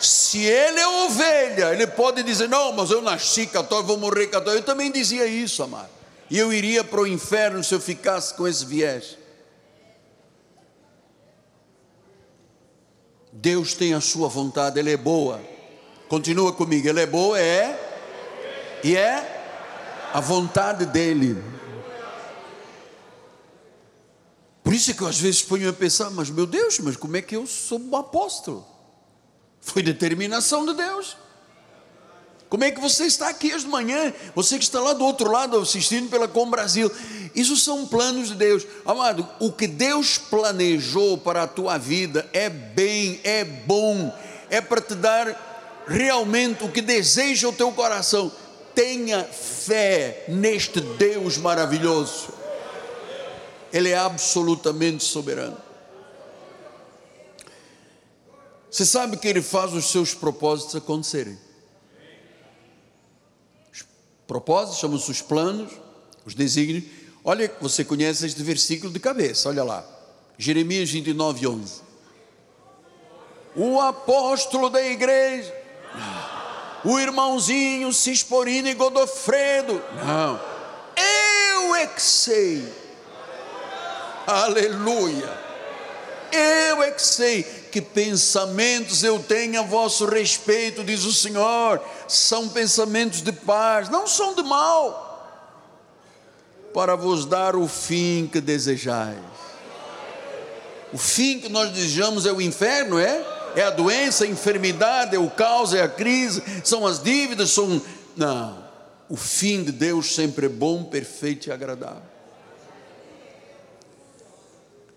Se ele é ovelha, ele pode dizer: Não, mas eu nasci católico, vou morrer católico. Eu também dizia isso, amado. E eu iria para o inferno se eu ficasse com esse viés. Deus tem a sua vontade, Ele é boa. Continua comigo, Ele é boa, é. E é a vontade dEle. Por isso é que eu às vezes ponho a pensar, mas meu Deus, mas como é que eu sou um apóstolo? Foi determinação de Deus. Como é que você está aqui hoje de manhã? Você que está lá do outro lado assistindo pela Com Brasil. Isso são planos de Deus. Amado, o que Deus planejou para a tua vida é bem, é bom, é para te dar realmente o que deseja o teu coração, tenha fé neste Deus maravilhoso. Ele é absolutamente soberano. Você sabe que ele faz os seus propósitos acontecerem. Os propósitos chamam-se os planos, os desígnios. Olha, você conhece este versículo de cabeça, olha lá. Jeremias 29, 11. O apóstolo da igreja, o irmãozinho Cisporino e Godofredo, não, eu é que sei, aleluia, eu é que sei que pensamentos eu tenho a vosso respeito, diz o Senhor, são pensamentos de paz, não são de mal, para vos dar o fim que desejais. O fim que nós desejamos é o inferno, é? É a doença, a enfermidade, é o caos, é a crise, são as dívidas, são. Não. O fim de Deus sempre é bom, perfeito e agradável.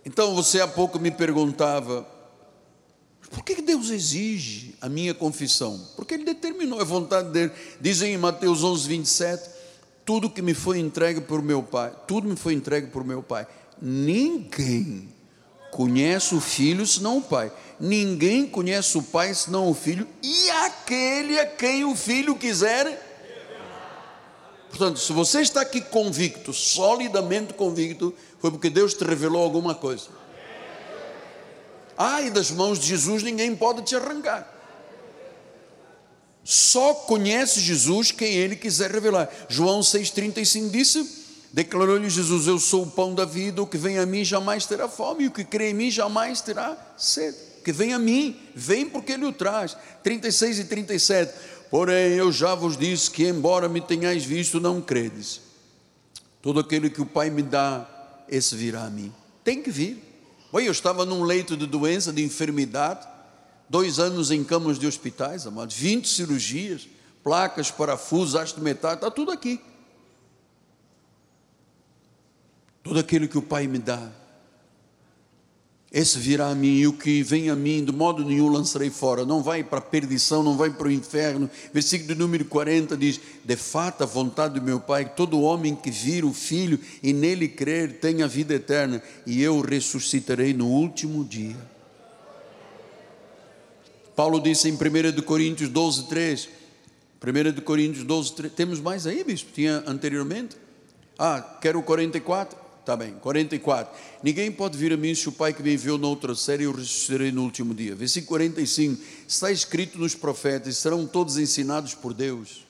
Então você há pouco me perguntava, por que Deus exige a minha confissão? Porque Ele determinou a vontade dele. Dizem em Mateus 11, 27, tudo que me foi entregue por meu Pai, tudo me foi entregue por meu Pai. Ninguém conhece o Filho senão o Pai. Ninguém conhece o Pai senão o Filho e aquele a quem o Filho quiser. Portanto, se você está aqui convicto, solidamente convicto, foi porque Deus te revelou alguma coisa. Ai, das mãos de Jesus ninguém pode te arrancar. Só conhece Jesus quem ele quiser revelar. João 6,35 disse: Declarou-lhe Jesus: Eu sou o pão da vida, o que vem a mim jamais terá fome, e o que crê em mim jamais terá sede. O que vem a mim, vem porque ele o traz. 36 e 37. Porém, eu já vos disse que, embora me tenhais visto, não credes. Todo aquele que o Pai me dá, esse virá a mim. Tem que vir. Oi, eu estava num leito de doença, de enfermidade, dois anos em camas de hospitais, amados, 20 cirurgias, placas, parafusos, haste metal, está tudo aqui. Tudo aquilo que o Pai me dá, esse virá a mim, e o que vem a mim, de modo nenhum lançarei fora. Não vai para a perdição, não vai para o inferno. Versículo número 40 diz: De fato, a vontade do meu Pai, que todo homem que vir o Filho e nele crer tenha vida eterna, e eu ressuscitarei no último dia. Paulo disse em 1 Coríntios 12, 3. 1 Coríntios 12, 3. Temos mais aí, bispo? Tinha anteriormente? Ah, quero o 44. Está bem, 44. Ninguém pode vir a mim se o Pai que me enviou na outra série eu ressuscitarei no último dia. Versículo 45. Está escrito nos profetas: serão todos ensinados por Deus.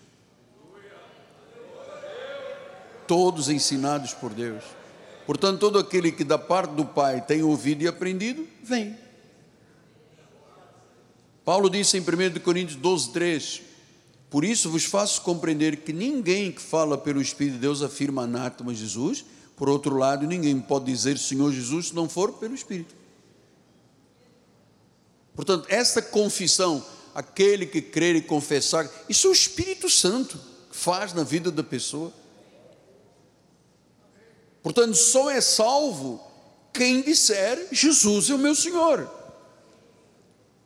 Todos ensinados por Deus. Portanto, todo aquele que da parte do Pai tem ouvido e aprendido, vem. Paulo disse em 1 Coríntios 12, 3: Por isso vos faço compreender que ninguém que fala pelo Espírito de Deus afirma anátema Jesus por outro lado, ninguém pode dizer Senhor Jesus se não for pelo Espírito. Portanto, esta confissão, aquele que crer e confessar, isso é o Espírito Santo que faz na vida da pessoa. Portanto, só é salvo quem disser Jesus é o meu Senhor.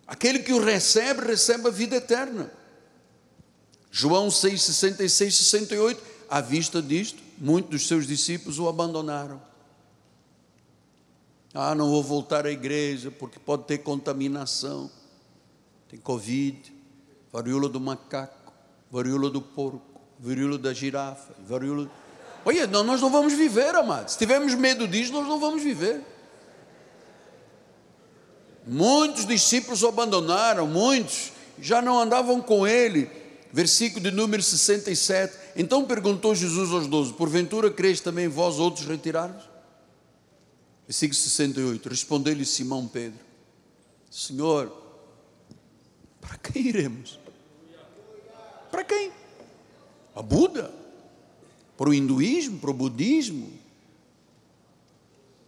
Aquele que o recebe, recebe a vida eterna. João 6, 66, 68, à vista disto, muitos dos seus discípulos o abandonaram. Ah, não vou voltar à igreja porque pode ter contaminação. Tem Covid, varíola do macaco, varíola do porco, varíola da girafa, varíola. Olha, nós não vamos viver, amados. Se tivermos medo disso, nós não vamos viver. Muitos discípulos o abandonaram, muitos já não andavam com ele. Versículo de número 67. Então perguntou Jesus aos doze: Porventura creis também vós outros retirados? Versículo 68. Respondeu-lhe Simão Pedro: Senhor, para quem iremos? Para quem? A Buda? Para o hinduísmo? Para o budismo?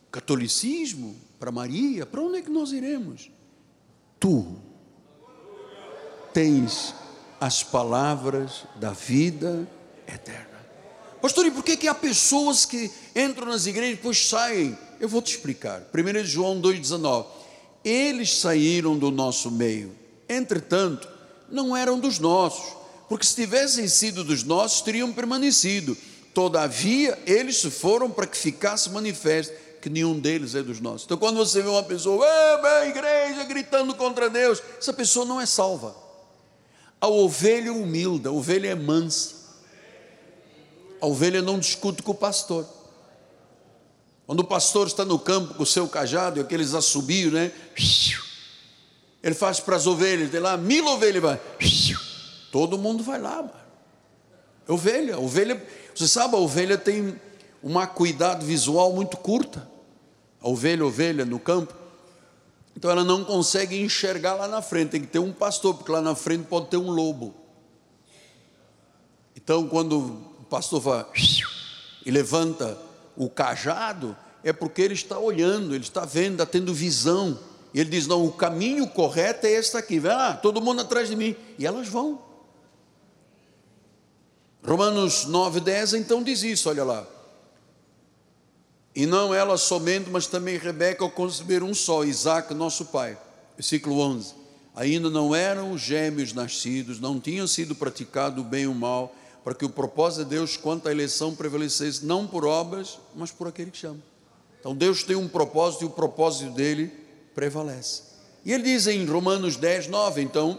Catolicismo? Para Maria? Para onde é que nós iremos? Tu tens as palavras da vida eterna. Pastor, e por que, que há pessoas que entram nas igrejas e depois saem? Eu vou te explicar. 1 João 2,19. Eles saíram do nosso meio. Entretanto, não eram dos nossos, porque se tivessem sido dos nossos, teriam permanecido. Todavia, eles se foram para que ficasse manifesto que nenhum deles é dos nossos. Então, quando você vê uma pessoa, a igreja gritando contra Deus, essa pessoa não é salva. A ovelha humilde, a ovelha é mansa. A ovelha não discute com o pastor. Quando o pastor está no campo com o seu cajado e aqueles assobios, né? Ele faz para as ovelhas, tem lá mil ovelhas, vai. Todo mundo vai lá, mano. É ovelha, ovelha, você sabe, a ovelha tem uma acuidade visual muito curta. A ovelha, ovelha no campo. Então ela não consegue enxergar lá na frente, tem que ter um pastor, porque lá na frente pode ter um lobo. Então, quando o pastor vai e levanta o cajado, é porque ele está olhando, ele está vendo, está tendo visão. E ele diz: Não, o caminho correto é este aqui. Vai lá, todo mundo atrás de mim. E elas vão. Romanos 9, 10 então diz isso, olha lá. E não ela somente, mas também Rebeca ao conceber um só, Isaac, nosso pai. Versículo 11. Ainda não eram gêmeos nascidos, não tinham sido praticado o bem e o mal, para que o propósito de Deus quanto à eleição prevalecesse, não por obras, mas por aquele que chama. Então Deus tem um propósito e o propósito dele prevalece. E ele diz em Romanos 10, 9, então,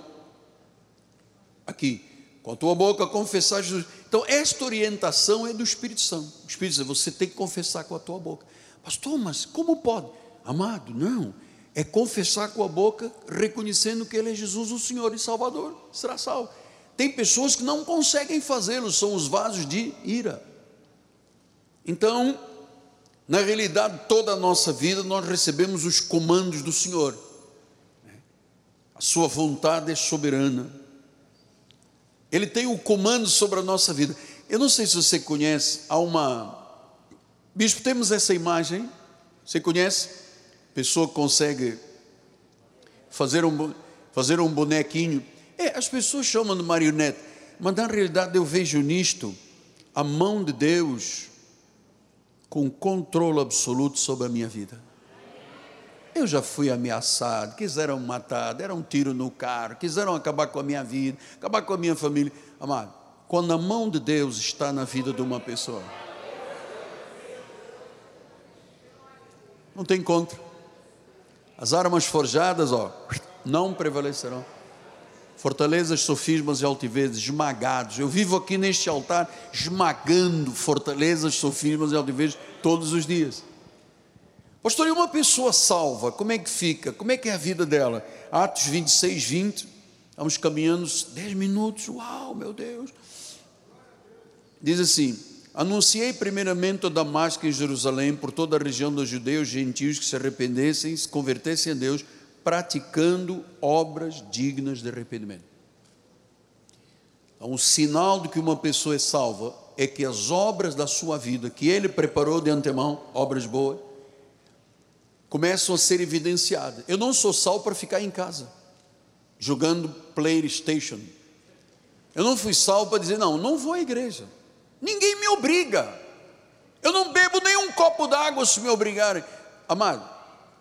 aqui, com a tua boca confessar Jesus. Então, esta orientação é do Espírito Santo. O Espírito diz: você tem que confessar com a tua boca. Pastor, mas como pode? Amado, não. É confessar com a boca, reconhecendo que Ele é Jesus, o Senhor e Salvador, será salvo. Tem pessoas que não conseguem fazê-lo, são os vasos de ira. Então, na realidade, toda a nossa vida nós recebemos os comandos do Senhor. A Sua vontade é soberana. Ele tem o comando sobre a nossa vida. Eu não sei se você conhece, há uma. Bispo, temos essa imagem. Você conhece? Pessoa consegue fazer um, fazer um bonequinho é, as pessoas chamam de marionete, mas na realidade eu vejo nisto a mão de Deus com controle absoluto sobre a minha vida. Eu já fui ameaçado, quiseram matar, deram um tiro no carro, quiseram acabar com a minha vida, acabar com a minha família. Amado, quando a mão de Deus está na vida de uma pessoa, não tem contra. As armas forjadas, ó, não prevalecerão fortalezas, sofismas e altivez esmagados. Eu vivo aqui neste altar esmagando fortalezas, sofismas e altivez todos os dias. Pastor, e uma pessoa salva, como é que fica? Como é que é a vida dela? Atos 26, 20, vamos caminhando 10 minutos, uau, meu Deus. Diz assim: Anunciei primeiramente a Damasco em Jerusalém, por toda a região dos judeus gentios que se arrependessem, se convertessem a Deus praticando obras dignas de arrependimento. Então, o sinal de que uma pessoa é salva é que as obras da sua vida, que ele preparou de antemão, obras boas, começam a ser evidenciadas. Eu não sou salvo para ficar em casa, jogando PlayStation. Eu não fui salvo para dizer, não, não vou à igreja. Ninguém me obriga. Eu não bebo nem um copo d'água se me obrigarem. Amado,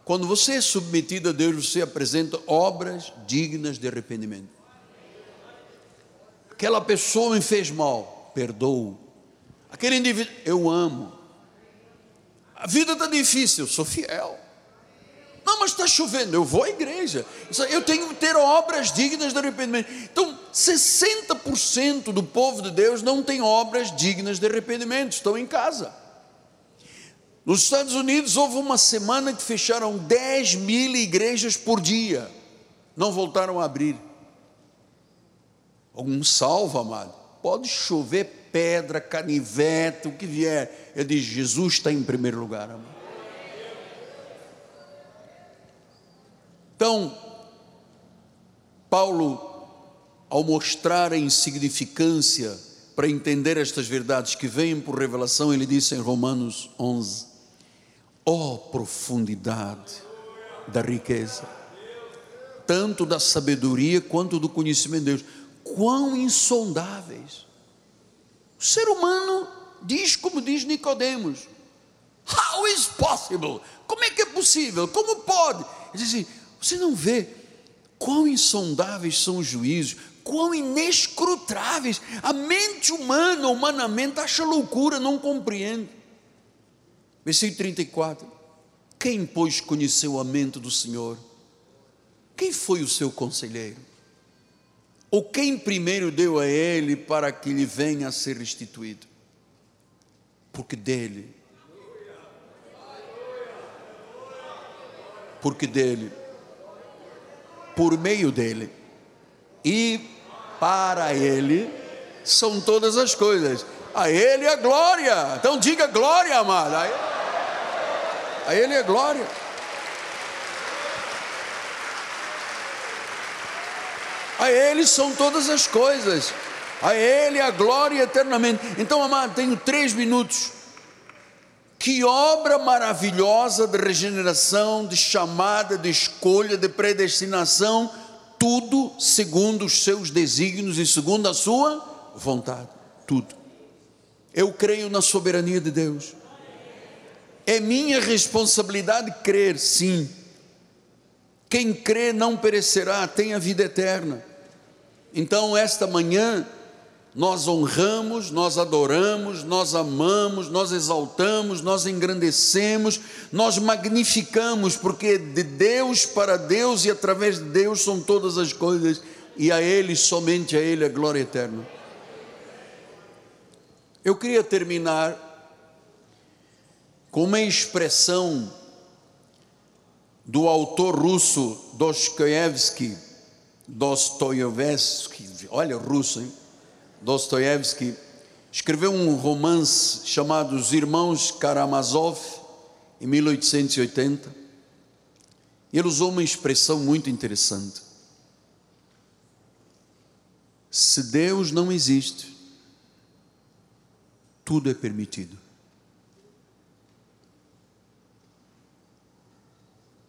quando você é submetido a Deus, você apresenta obras dignas de arrependimento. Aquela pessoa me fez mal, perdoo. Aquele indivíduo, eu amo. A vida está difícil, eu sou fiel. Não, mas está chovendo, eu vou à igreja. Eu tenho que ter obras dignas de arrependimento. Então, 60% do povo de Deus não tem obras dignas de arrependimento, estão em casa. Nos Estados Unidos houve uma semana que fecharam 10 mil igrejas por dia, não voltaram a abrir. Um salvo, amado. Pode chover pedra, canivete, o que vier. Ele diz: Jesus está em primeiro lugar, amado. Então, Paulo, ao mostrar a insignificância para entender estas verdades que vêm por revelação, ele disse em Romanos 11: oh profundidade da riqueza, tanto da sabedoria quanto do conhecimento de Deus, quão insondáveis. O ser humano diz como diz Nicodemos: How is possible? Como é que é possível? Como pode? Ele diz assim: você não vê quão insondáveis são os juízos, quão inescrutáveis. A mente humana, humanamente, acha loucura, não compreende. Versículo 34. Quem, pois, conheceu a mente do Senhor? Quem foi o seu conselheiro? Ou quem primeiro deu a ele para que lhe venha a ser restituído? Porque dele, porque dele, por meio dele e para ele são todas as coisas. A ele a glória. Então diga glória, amado. A ele, a ele é glória. A Ele são todas as coisas. A Ele a glória eternamente. Então, amado, tenho três minutos. Que obra maravilhosa de regeneração, de chamada, de escolha, de predestinação, tudo segundo os seus desígnios e segundo a sua vontade. Tudo. Eu creio na soberania de Deus. É minha responsabilidade crer, sim. Quem crê não perecerá, tem a vida eterna. Então, esta manhã, nós honramos, nós adoramos, nós amamos, nós exaltamos, nós engrandecemos, nós magnificamos, porque de Deus para Deus e através de Deus são todas as coisas, e a Ele, somente a Ele, a glória eterna. Eu queria terminar com uma expressão do autor russo Dostoiévski, Dostoiévski, olha russo, hein? Dostoiévski, escreveu um romance chamado Os Irmãos Karamazov, em 1880. Ele usou uma expressão muito interessante. Se Deus não existe, tudo é permitido.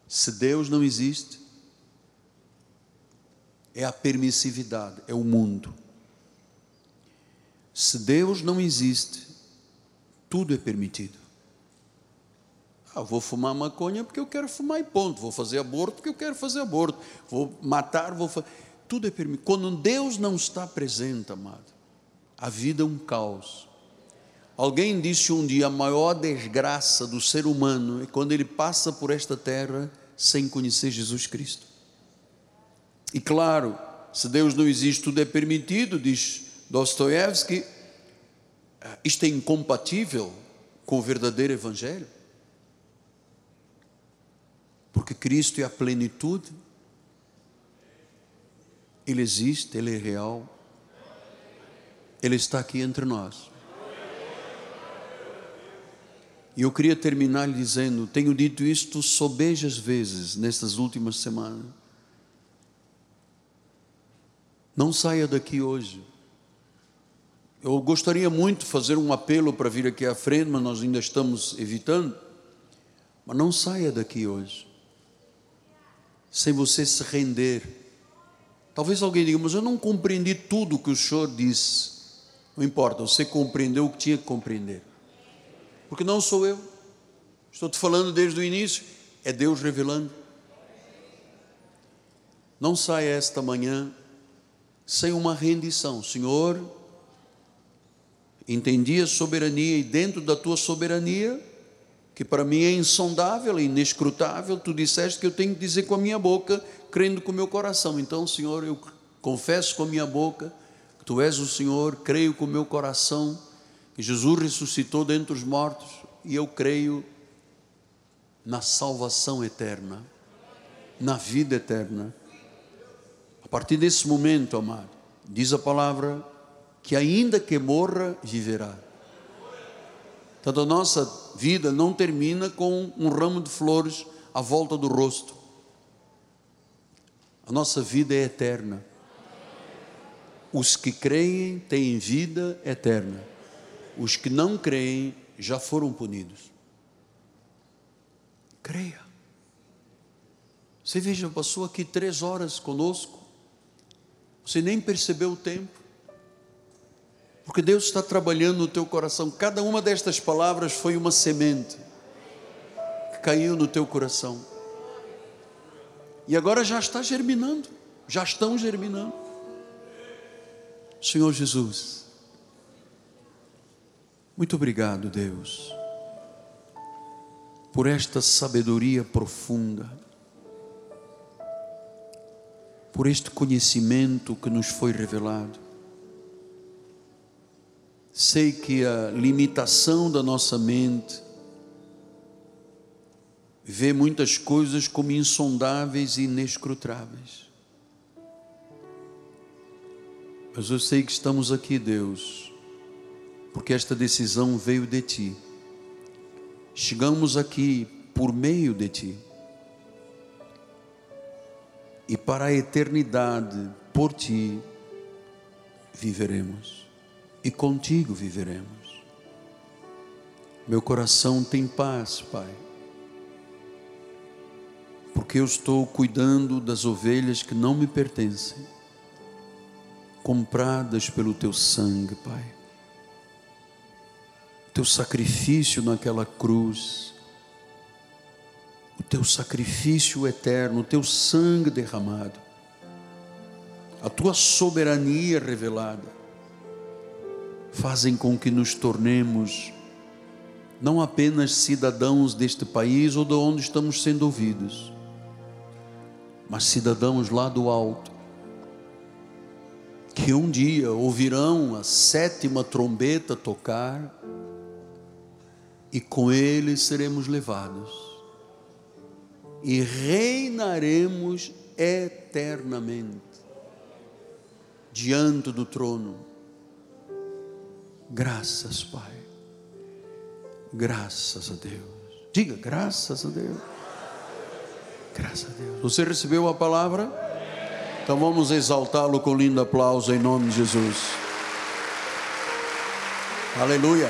Se Deus não existe, é a permissividade, é o mundo. Se Deus não existe, tudo é permitido. Ah, vou fumar maconha porque eu quero fumar e ponto. Vou fazer aborto porque eu quero fazer aborto. Vou matar, vou fazer. Tudo é permitido. Quando Deus não está presente, amado, a vida é um caos. Alguém disse um dia: a maior desgraça do ser humano é quando ele passa por esta terra sem conhecer Jesus Cristo. E claro, se Deus não existe, tudo é permitido, diz Dostoiévski, isto é incompatível com o verdadeiro Evangelho. Porque Cristo é a plenitude, Ele existe, Ele é real, Ele está aqui entre nós. E eu queria terminar lhe dizendo: tenho dito isto sobejas vezes nestas últimas semanas. Não saia daqui hoje. Eu gostaria muito de fazer um apelo para vir aqui à frente, mas nós ainda estamos evitando. Mas não saia daqui hoje, sem você se render. Talvez alguém diga, mas eu não compreendi tudo o que o senhor disse. Não importa, você compreendeu o que tinha que compreender porque não sou eu. Estou te falando desde o início, é Deus revelando. Não saia esta manhã sem uma rendição, Senhor. Entendi a soberania e dentro da tua soberania, que para mim é insondável, é inescrutável, tu disseste que eu tenho que dizer com a minha boca, crendo com o meu coração. Então, Senhor, eu confesso com a minha boca que tu és o Senhor, creio com o meu coração que Jesus ressuscitou dentre os mortos e eu creio na salvação eterna, na vida eterna. A partir desse momento, amado, diz a palavra que ainda que morra, viverá. Então a nossa vida não termina com um ramo de flores à volta do rosto. A nossa vida é eterna. Os que creem têm vida eterna os que não creem já foram punidos. Creia. Você veja, passou aqui três horas conosco, você nem percebeu o tempo, porque Deus está trabalhando no teu coração. Cada uma destas palavras foi uma semente que caiu no teu coração, e agora já está germinando, já estão germinando. Senhor Jesus, muito obrigado, Deus, por esta sabedoria profunda, por este conhecimento que nos foi revelado. Sei que a limitação da nossa mente vê muitas coisas como insondáveis e inescrutáveis. Mas eu sei que estamos aqui, Deus, porque esta decisão veio de Ti. Chegamos aqui por meio de Ti. E para a eternidade, por Ti, viveremos. E contigo viveremos. Meu coração tem paz, Pai. Porque eu estou cuidando das ovelhas que não me pertencem compradas pelo teu sangue, Pai. Teu sacrifício naquela cruz, o teu sacrifício eterno, o teu sangue derramado, a tua soberania revelada, fazem com que nos tornemos não apenas cidadãos deste país ou de onde estamos sendo ouvidos, mas cidadãos lá do alto, que um dia ouvirão a sétima trombeta tocar e com ele seremos levados e reinaremos eternamente diante do trono. Graças, Pai. Graças a Deus. Diga graças a Deus. Graças a Deus. Você recebeu a palavra? Então vamos exaltá-lo com lindo aplauso em nome de Jesus. Aleluia.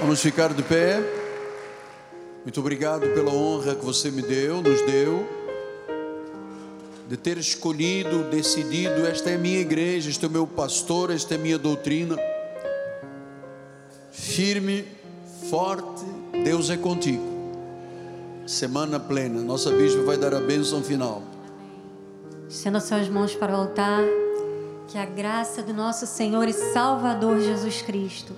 Vamos ficar de pé. Muito obrigado pela honra que você me deu, nos deu, de ter escolhido, decidido: esta é minha igreja, este é o meu pastor, esta é minha doutrina. Firme, forte, Deus é contigo semana plena. Nossa bispa vai dar a bênção final. Estenda suas mãos para o altar. Que a graça do nosso Senhor e Salvador Jesus Cristo,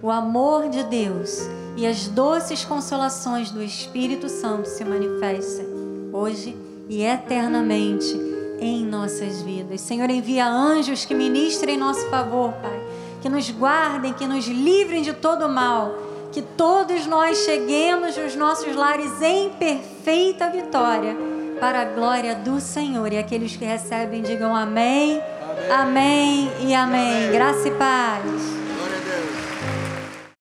o amor de Deus e as doces consolações do Espírito Santo se manifestem hoje e eternamente em nossas vidas. Senhor, envia anjos que ministrem em nosso favor, Pai, que nos guardem, que nos livrem de todo mal que todos nós cheguemos nos nossos lares em perfeita vitória, para a glória do Senhor. E aqueles que recebem, digam amém, amém, amém e amém. amém. Graça e paz.